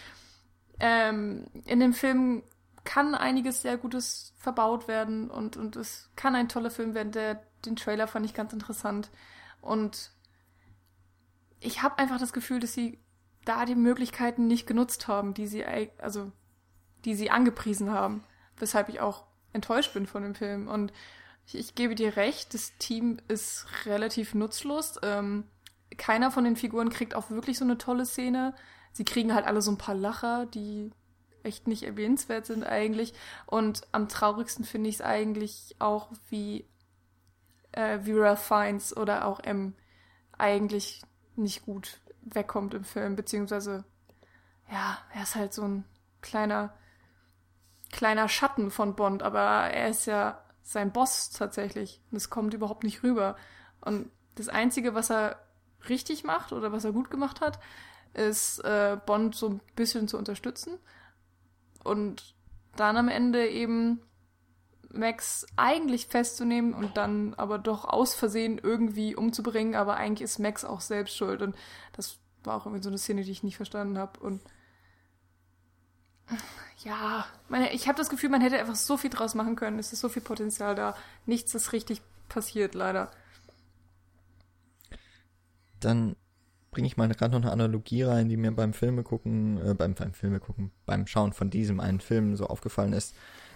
ähm, in dem Film kann einiges sehr Gutes verbaut werden und, und es kann ein toller Film werden. Der, den Trailer fand ich ganz interessant. Und ich habe einfach das Gefühl, dass sie da die Möglichkeiten nicht genutzt haben, die sie, also, die sie angepriesen haben weshalb ich auch enttäuscht bin von dem Film. Und ich, ich gebe dir recht, das Team ist relativ nutzlos. Ähm, keiner von den Figuren kriegt auch wirklich so eine tolle Szene. Sie kriegen halt alle so ein paar Lacher, die echt nicht erwähnenswert sind eigentlich. Und am traurigsten finde ich es eigentlich auch, wie, äh, wie Ralph Fiennes oder auch M eigentlich nicht gut wegkommt im Film, beziehungsweise ja, er ist halt so ein kleiner kleiner Schatten von Bond, aber er ist ja sein Boss tatsächlich. Und es kommt überhaupt nicht rüber. Und das Einzige, was er richtig macht oder was er gut gemacht hat, ist äh, Bond so ein bisschen zu unterstützen. Und dann am Ende eben Max eigentlich festzunehmen und dann aber doch aus Versehen irgendwie umzubringen, aber eigentlich ist Max auch selbst schuld. Und das war auch irgendwie so eine Szene, die ich nicht verstanden habe. Und ja, meine, ich habe das Gefühl, man hätte einfach so viel draus machen können. Es ist so viel Potenzial da. Nichts ist richtig passiert, leider. Dann bringe ich mal gerade noch eine Analogie rein, die mir beim Filme gucken, äh, beim, beim Filme gucken, beim Schauen von diesem einen Film so aufgefallen ist.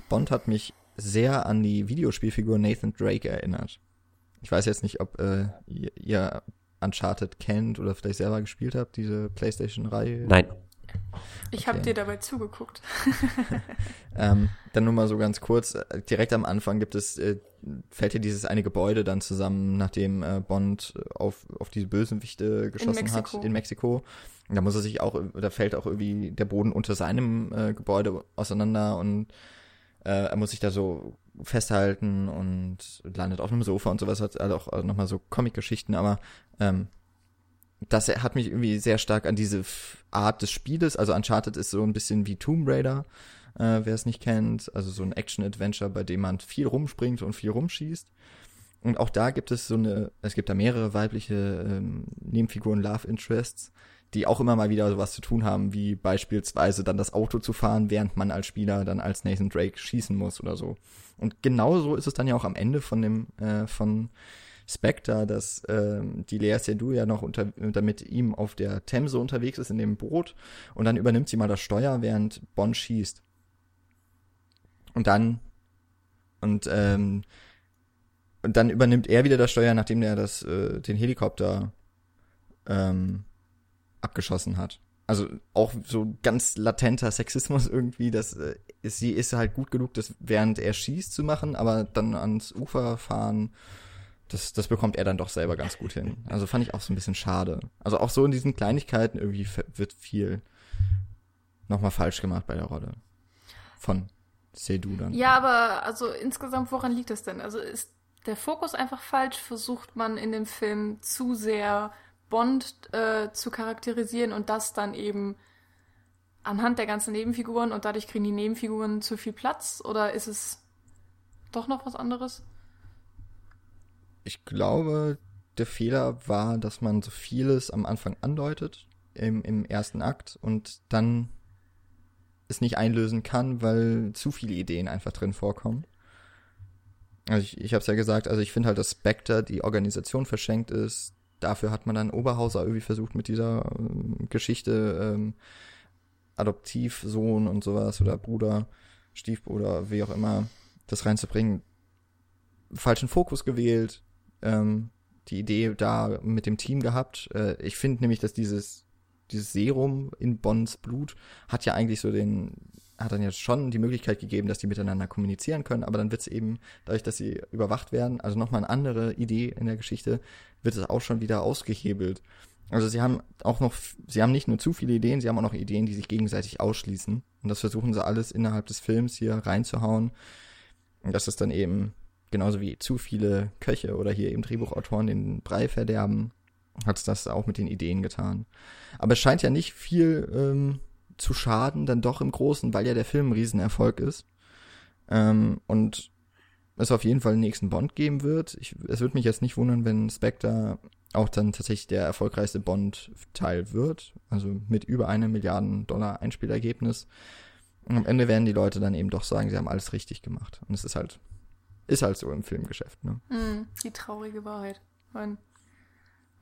Bond hat mich sehr an die Videospielfigur Nathan Drake erinnert. Ich weiß jetzt nicht, ob äh, ihr, ihr Uncharted kennt oder vielleicht selber gespielt habt, diese PlayStation-Reihe. Nein. Ich okay. habe dir dabei zugeguckt. [LAUGHS] ähm, dann nur mal so ganz kurz, äh, direkt am Anfang gibt es, äh, fällt hier dieses eine Gebäude dann zusammen, nachdem äh, Bond auf, auf diese Bösewichte geschossen in hat in Mexiko. Da muss er sich auch, da fällt auch irgendwie der Boden unter seinem äh, Gebäude auseinander und äh, er muss sich da so festhalten und landet auf einem Sofa und sowas, also auch also nochmal so Comic-Geschichten, aber ähm, das hat mich irgendwie sehr stark an diese Art des Spieles, also Uncharted ist so ein bisschen wie Tomb Raider, äh, wer es nicht kennt, also so ein Action-Adventure, bei dem man viel rumspringt und viel rumschießt. Und auch da gibt es so eine, es gibt da mehrere weibliche ähm, Nebenfiguren, Love Interests, die auch immer mal wieder sowas zu tun haben, wie beispielsweise dann das Auto zu fahren, während man als Spieler dann als Nathan Drake schießen muss oder so. Und genauso ist es dann ja auch am Ende von dem, äh, von Spectre, dass ähm, die Lea Seydoux ja noch unter, mit ihm auf der Themse unterwegs ist in dem Boot und dann übernimmt sie mal das Steuer, während Bond schießt. Und dann und ähm, und dann übernimmt er wieder das Steuer, nachdem er das äh, den Helikopter ähm, abgeschossen hat. Also auch so ganz latenter Sexismus [LAUGHS] irgendwie, dass äh, sie ist halt gut genug, das während er schießt zu machen, aber dann ans Ufer fahren das, das bekommt er dann doch selber ganz gut hin. Also fand ich auch so ein bisschen schade. Also auch so in diesen Kleinigkeiten irgendwie wird viel nochmal falsch gemacht bei der Rolle. Von Sedu dann. Ja, aber also insgesamt, woran liegt das denn? Also ist der Fokus einfach falsch? Versucht man in dem Film zu sehr Bond äh, zu charakterisieren und das dann eben anhand der ganzen Nebenfiguren und dadurch kriegen die Nebenfiguren zu viel Platz? Oder ist es doch noch was anderes? Ich glaube, der Fehler war, dass man so vieles am Anfang andeutet im, im ersten Akt und dann es nicht einlösen kann, weil zu viele Ideen einfach drin vorkommen. Also ich, ich habe es ja gesagt, also ich finde halt, dass Spectre die Organisation verschenkt ist. Dafür hat man dann Oberhauser irgendwie versucht mit dieser ähm, Geschichte ähm, Adoptivsohn und sowas oder Bruder, Stiefbruder, wie auch immer, das reinzubringen. Falschen Fokus gewählt, ähm, die Idee da mit dem Team gehabt. Äh, ich finde nämlich, dass dieses dieses Serum in Bonds Blut hat ja eigentlich so den, hat dann ja schon die Möglichkeit gegeben, dass die miteinander kommunizieren können, aber dann wird es eben, dadurch, dass sie überwacht werden, also nochmal eine andere Idee in der Geschichte, wird es auch schon wieder ausgehebelt. Also sie haben auch noch, sie haben nicht nur zu viele Ideen, sie haben auch noch Ideen, die sich gegenseitig ausschließen. Und das versuchen sie alles innerhalb des Films hier reinzuhauen. Und das ist dann eben genauso wie zu viele Köche oder hier eben Drehbuchautoren den Brei verderben, hat es das auch mit den Ideen getan. Aber es scheint ja nicht viel ähm, zu schaden, dann doch im Großen, weil ja der Film ein Riesenerfolg ist. Ähm, und es auf jeden Fall den nächsten Bond geben wird. Ich, es würde mich jetzt nicht wundern, wenn Spectre auch dann tatsächlich der erfolgreichste Bond-Teil wird. Also mit über einem Milliarden Dollar Einspielergebnis. Und am Ende werden die Leute dann eben doch sagen, sie haben alles richtig gemacht. Und es ist halt, ist halt so im Filmgeschäft, ne? Mm, die traurige Wahrheit. Wenn,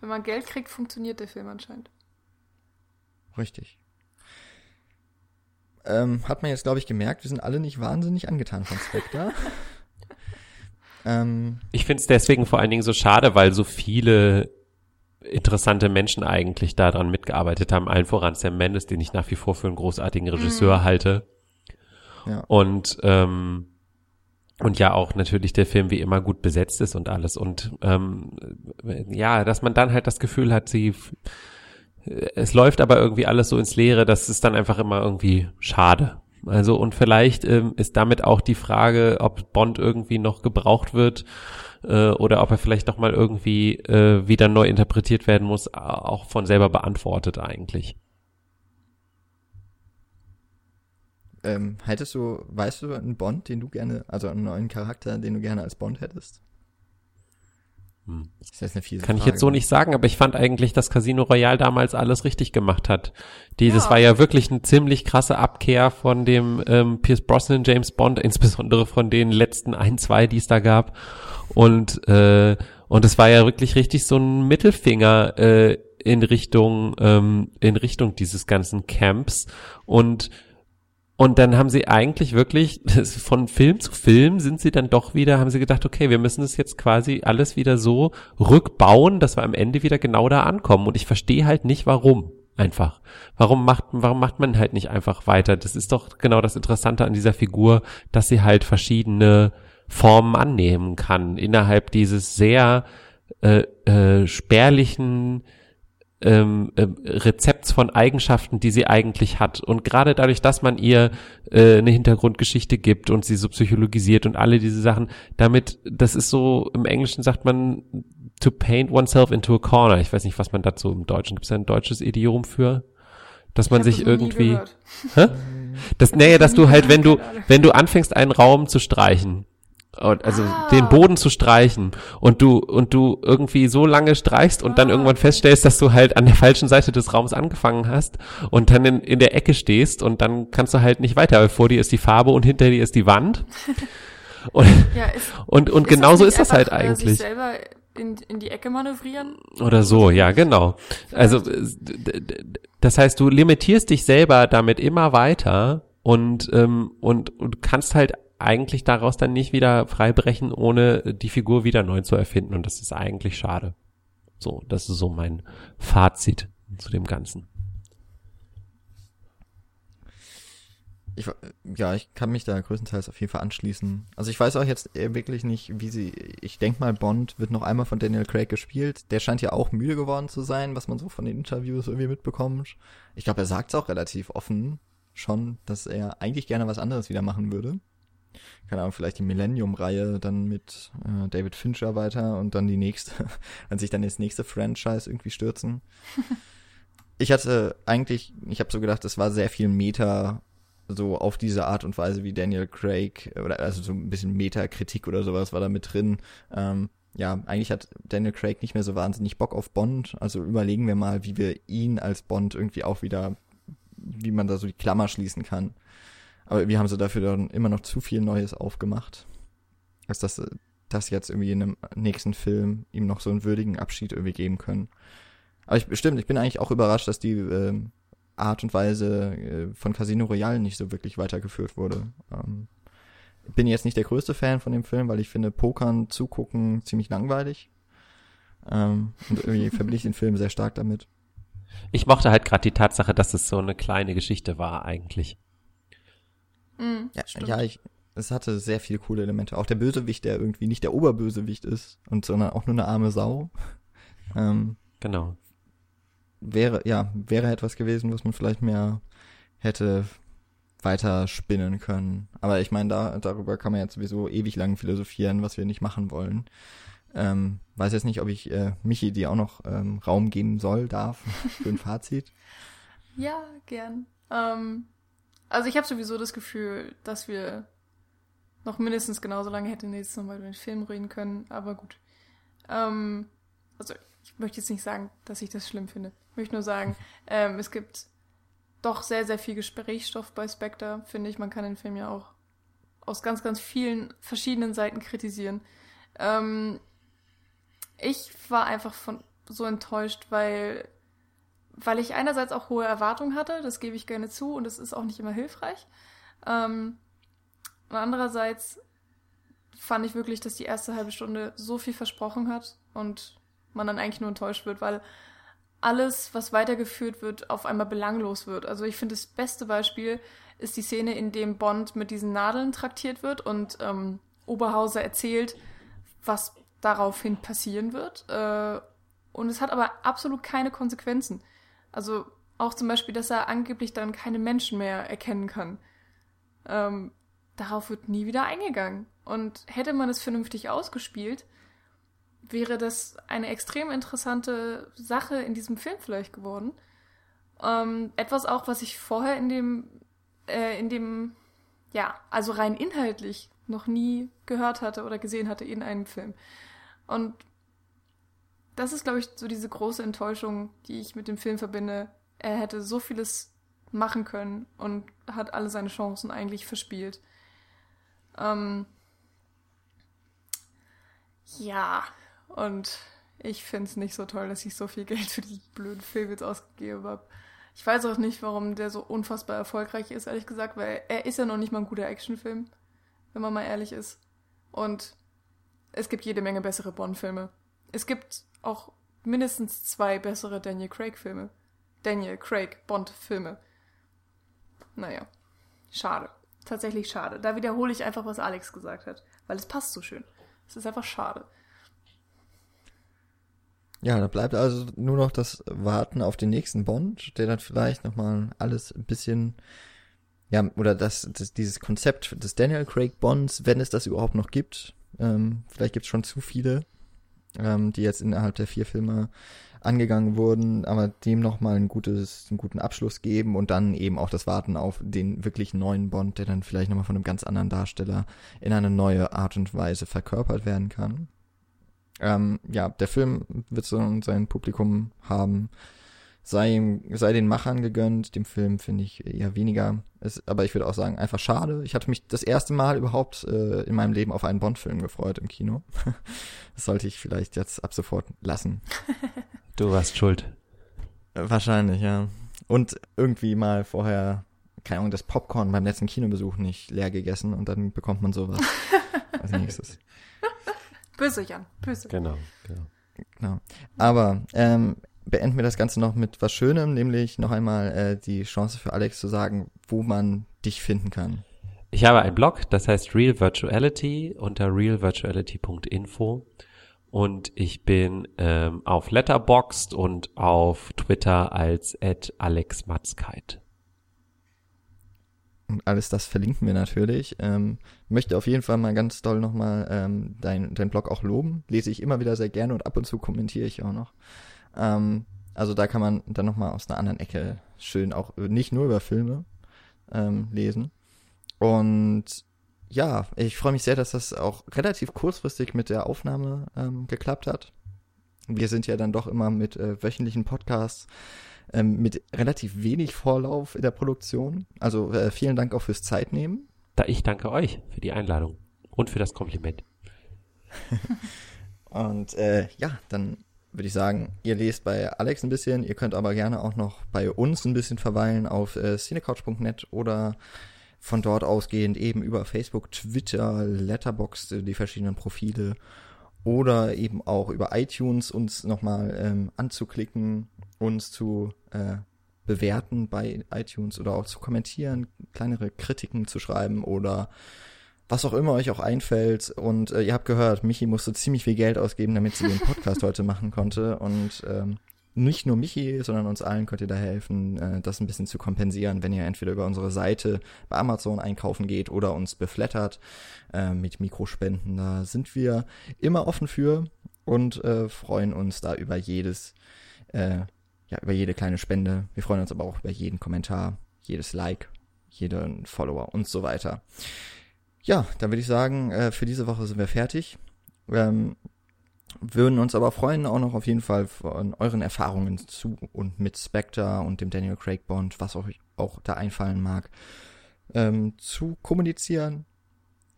wenn man Geld kriegt, funktioniert der Film anscheinend. Richtig. Ähm, hat man jetzt, glaube ich, gemerkt, wir sind alle nicht wahnsinnig angetan von Spectre. [LAUGHS] ähm, ich finde es deswegen vor allen Dingen so schade, weil so viele interessante Menschen eigentlich daran mitgearbeitet haben, allen voran Sam Mendes, den ich nach wie vor für einen großartigen Regisseur mhm. halte. Ja. Und ähm, und ja auch natürlich der Film wie immer gut besetzt ist und alles und ähm, ja, dass man dann halt das Gefühl hat, sie es läuft aber irgendwie alles so ins Leere, das ist dann einfach immer irgendwie schade. Also und vielleicht ähm, ist damit auch die Frage, ob Bond irgendwie noch gebraucht wird äh, oder ob er vielleicht noch mal irgendwie äh, wieder neu interpretiert werden muss, auch von selber beantwortet eigentlich. Ähm, hättest du, weißt du, einen Bond, den du gerne, also einen neuen Charakter, den du gerne als Bond hättest? Hm. Das ist eine fiese Kann Frage. ich jetzt so nicht sagen, aber ich fand eigentlich, dass Casino Royale damals alles richtig gemacht hat. Die, ja. Das war ja wirklich eine ziemlich krasse Abkehr von dem ähm, Pierce Brosnan James Bond, insbesondere von den letzten ein, zwei, die es da gab. Und äh, und es war ja wirklich richtig so ein Mittelfinger äh, in Richtung ähm, in Richtung dieses ganzen Camps und und dann haben sie eigentlich wirklich, [LAUGHS] von Film zu Film sind sie dann doch wieder, haben sie gedacht, okay, wir müssen es jetzt quasi alles wieder so rückbauen, dass wir am Ende wieder genau da ankommen. Und ich verstehe halt nicht, warum. Einfach. Warum macht, warum macht man halt nicht einfach weiter? Das ist doch genau das Interessante an dieser Figur, dass sie halt verschiedene Formen annehmen kann innerhalb dieses sehr äh, äh, spärlichen ähm, äh, Rezepts von Eigenschaften, die sie eigentlich hat. Und gerade dadurch, dass man ihr äh, eine Hintergrundgeschichte gibt und sie so psychologisiert und alle diese Sachen, damit, das ist so, im Englischen sagt man to paint oneself into a corner. Ich weiß nicht, was man dazu im Deutschen, gibt es ein deutsches Idiom für? Dass man sich irgendwie, hä? [LAUGHS] Das, nee, dass du halt, wenn du, wenn du anfängst, einen Raum zu streichen, also ah. den Boden zu streichen und du und du irgendwie so lange streichst und ah. dann irgendwann feststellst, dass du halt an der falschen Seite des Raums angefangen hast und dann in, in der Ecke stehst und dann kannst du halt nicht weiter, weil vor dir ist die Farbe und hinter dir ist die Wand. [LAUGHS] Und, ja, ist, und, und ist genauso ist das halt äh, eigentlich. In, in die Ecke manövrieren? Oder so, ja, genau. Also das heißt, du limitierst dich selber damit immer weiter und, ähm, und, und kannst halt eigentlich daraus dann nicht wieder freibrechen, ohne die Figur wieder neu zu erfinden. Und das ist eigentlich schade. So, das ist so mein Fazit zu dem Ganzen. Ich, ja, ich kann mich da größtenteils auf jeden Fall anschließen. Also ich weiß auch jetzt wirklich nicht, wie sie, ich denke mal, Bond wird noch einmal von Daniel Craig gespielt. Der scheint ja auch müde geworden zu sein, was man so von den Interviews irgendwie mitbekommt. Ich glaube, er sagt es auch relativ offen schon, dass er eigentlich gerne was anderes wieder machen würde keine Ahnung, vielleicht die Millennium-Reihe dann mit äh, David Fincher weiter und dann die nächste, [LAUGHS] an sich dann das nächste Franchise irgendwie stürzen. [LAUGHS] ich hatte eigentlich, ich habe so gedacht, es war sehr viel Meta so auf diese Art und Weise wie Daniel Craig oder also so ein bisschen Meta-Kritik oder sowas war da mit drin. Ähm, ja, eigentlich hat Daniel Craig nicht mehr so wahnsinnig Bock auf Bond. Also überlegen wir mal, wie wir ihn als Bond irgendwie auch wieder, wie man da so die Klammer schließen kann. Aber wir haben so dafür dann immer noch zu viel Neues aufgemacht. Als dass das jetzt irgendwie in einem nächsten Film ihm noch so einen würdigen Abschied irgendwie geben können. Aber ich bestimmt, ich bin eigentlich auch überrascht, dass die äh, Art und Weise äh, von Casino Royale nicht so wirklich weitergeführt wurde. Ähm, bin jetzt nicht der größte Fan von dem Film, weil ich finde Pokern zugucken ziemlich langweilig. Ähm, und irgendwie verbinde ich den Film sehr stark damit. Ich mochte halt gerade die Tatsache, dass es so eine kleine Geschichte war eigentlich. Mm, Ja, stimmt. ja, ich, es hatte sehr viele coole Elemente. Auch der Bösewicht, der irgendwie nicht der Oberbösewicht ist, und sondern auch nur eine arme Sau. [LAUGHS] Ähm, Genau. wäre, ja, wäre etwas gewesen, was man vielleicht mehr hätte weiter spinnen können. Aber ich meine, da, darüber kann man jetzt sowieso ewig lang philosophieren, was wir nicht machen wollen. Ähm, weiß jetzt nicht, ob ich äh, Michi dir auch noch ähm, Raum geben soll, darf, für ein [LAUGHS] Fazit. Ja, gern. Ähm, also ich habe sowieso das Gefühl, dass wir noch mindestens genauso lange hätten jetzt nochmal über den Film reden können, aber gut. Ähm, also ich möchte jetzt nicht sagen, dass ich das schlimm finde. Ich möchte nur sagen, ähm, es gibt doch sehr, sehr viel Gesprächsstoff bei Spectre, finde ich. Man kann den Film ja auch aus ganz, ganz vielen verschiedenen Seiten kritisieren. Ähm, ich war einfach von so enttäuscht, weil weil ich einerseits auch hohe Erwartungen hatte, das gebe ich gerne zu und es ist auch nicht immer hilfreich. Ähm, und andererseits fand ich wirklich, dass die erste halbe Stunde so viel versprochen hat und man dann eigentlich nur enttäuscht wird, weil alles, was weitergeführt wird, auf einmal belanglos wird. Also ich finde, das beste Beispiel ist die Szene, in dem Bond mit diesen Nadeln traktiert wird und ähm, Oberhauser erzählt, was daraufhin passieren wird. Äh, und es hat aber absolut keine Konsequenzen. Also auch zum Beispiel, dass er angeblich dann keine Menschen mehr erkennen kann. Ähm, darauf wird nie wieder eingegangen. Und hätte man es vernünftig ausgespielt, wäre das eine extrem interessante Sache in diesem Film vielleicht geworden. Ähm, etwas auch, was ich vorher in dem, äh, in dem, ja, also rein inhaltlich noch nie gehört hatte oder gesehen hatte in einem Film. Und das ist, glaube ich, so diese große Enttäuschung, die ich mit dem Film verbinde. Er hätte so vieles machen können und hat alle seine Chancen eigentlich verspielt. Ähm, ja, und ich finde es nicht so toll, dass ich so viel Geld für diesen blöden Film jetzt ausgegeben habe. Ich weiß auch nicht, warum der so unfassbar erfolgreich ist, ehrlich gesagt, weil er ist ja noch nicht mal ein guter Actionfilm, wenn man mal ehrlich ist. Und es gibt jede Menge bessere Bond-Filme. Es gibt auch mindestens zwei bessere Daniel Craig-Filme. Daniel Craig Bond-Filme. Naja, schade. Tatsächlich schade. Da wiederhole ich einfach, was Alex gesagt hat, weil es passt so schön. Es ist einfach schade. Ja, da bleibt also nur noch das Warten auf den nächsten Bond, der dann vielleicht nochmal alles ein bisschen, ja, oder das, das, dieses Konzept des Daniel Craig Bonds, wenn es das überhaupt noch gibt, ähm, vielleicht gibt es schon zu viele, ähm, die jetzt innerhalb der vier Filme angegangen wurden, aber dem nochmal ein gutes, einen guten Abschluss geben und dann eben auch das Warten auf den wirklich neuen Bond, der dann vielleicht nochmal von einem ganz anderen Darsteller in eine neue Art und Weise verkörpert werden kann. Ähm, ja, der Film wird so sein Publikum haben. Sei, ihm- sei den Machern gegönnt, dem Film finde ich eher weniger. Es, aber ich würde auch sagen, einfach schade. Ich hatte mich das erste Mal überhaupt äh, in meinem Leben auf einen Bond-Film gefreut im Kino. [LAUGHS] das sollte ich vielleicht jetzt ab sofort lassen. [LAUGHS] Du warst schuld. Wahrscheinlich, ja. Und irgendwie mal vorher, keine Ahnung, das Popcorn beim letzten Kinobesuch nicht leer gegessen und dann bekommt man sowas [LAUGHS] als nächstes. Böse, Jan. Böse. Genau, genau. Genau. Aber ähm, beenden wir das Ganze noch mit was Schönem, nämlich noch einmal äh, die Chance für Alex zu sagen, wo man dich finden kann. Ich habe einen Blog, das heißt Real Virtuality unter realvirtuality.info und ich bin ähm, auf Letterboxd und auf Twitter als @alexmatzkeit. Und alles das verlinken wir natürlich. Ähm, möchte auf jeden Fall mal ganz doll nochmal ähm, dein, dein Blog auch loben. Lese ich immer wieder sehr gerne und ab und zu kommentiere ich auch noch. Ähm, also da kann man dann nochmal aus einer anderen Ecke schön auch äh, nicht nur über Filme ähm, lesen. Und ja, ich freue mich sehr, dass das auch relativ kurzfristig mit der Aufnahme ähm, geklappt hat. Wir sind ja dann doch immer mit äh, wöchentlichen Podcasts ähm, mit relativ wenig Vorlauf in der Produktion. Also äh, vielen Dank auch fürs Zeitnehmen. Da ich danke euch für die Einladung und für das Kompliment. [LAUGHS] und äh, ja, dann würde ich sagen, ihr lest bei Alex ein bisschen, ihr könnt aber gerne auch noch bei uns ein bisschen verweilen auf äh, cinecouch.net oder von dort ausgehend eben über Facebook, Twitter, Letterboxd, die verschiedenen Profile oder eben auch über iTunes uns nochmal ähm, anzuklicken, uns zu äh, bewerten bei iTunes oder auch zu kommentieren, kleinere Kritiken zu schreiben oder was auch immer euch auch einfällt. Und äh, ihr habt gehört, Michi musste ziemlich viel Geld ausgeben, damit sie den Podcast [LAUGHS] heute machen konnte. Und ähm, nicht nur Michi, sondern uns allen könnt ihr da helfen, äh, das ein bisschen zu kompensieren, wenn ihr entweder über unsere Seite bei Amazon einkaufen geht oder uns beflattert äh, mit Mikrospenden. Da sind wir immer offen für und äh, freuen uns da über jedes, äh, ja, über jede kleine Spende. Wir freuen uns aber auch über jeden Kommentar, jedes Like, jeden Follower und so weiter. Ja, dann würde ich sagen, äh, für diese Woche sind wir fertig. Ähm, würden uns aber freuen, auch noch auf jeden Fall von euren Erfahrungen zu und mit Spectre und dem Daniel Craig Bond, was euch auch da einfallen mag, ähm, zu kommunizieren.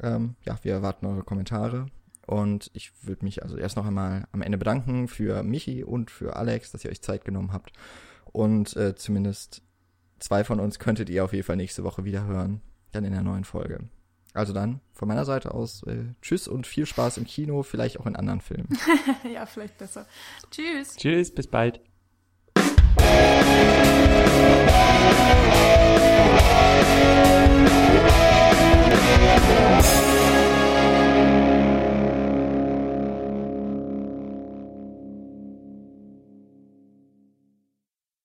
Ähm, ja, wir erwarten eure Kommentare. Und ich würde mich also erst noch einmal am Ende bedanken für Michi und für Alex, dass ihr euch Zeit genommen habt. Und äh, zumindest zwei von uns könntet ihr auf jeden Fall nächste Woche wieder hören. Dann in der neuen Folge. Also dann von meiner Seite aus äh, Tschüss und viel Spaß im Kino, vielleicht auch in anderen Filmen. [LAUGHS] ja, vielleicht besser. Tschüss. Tschüss, bis bald.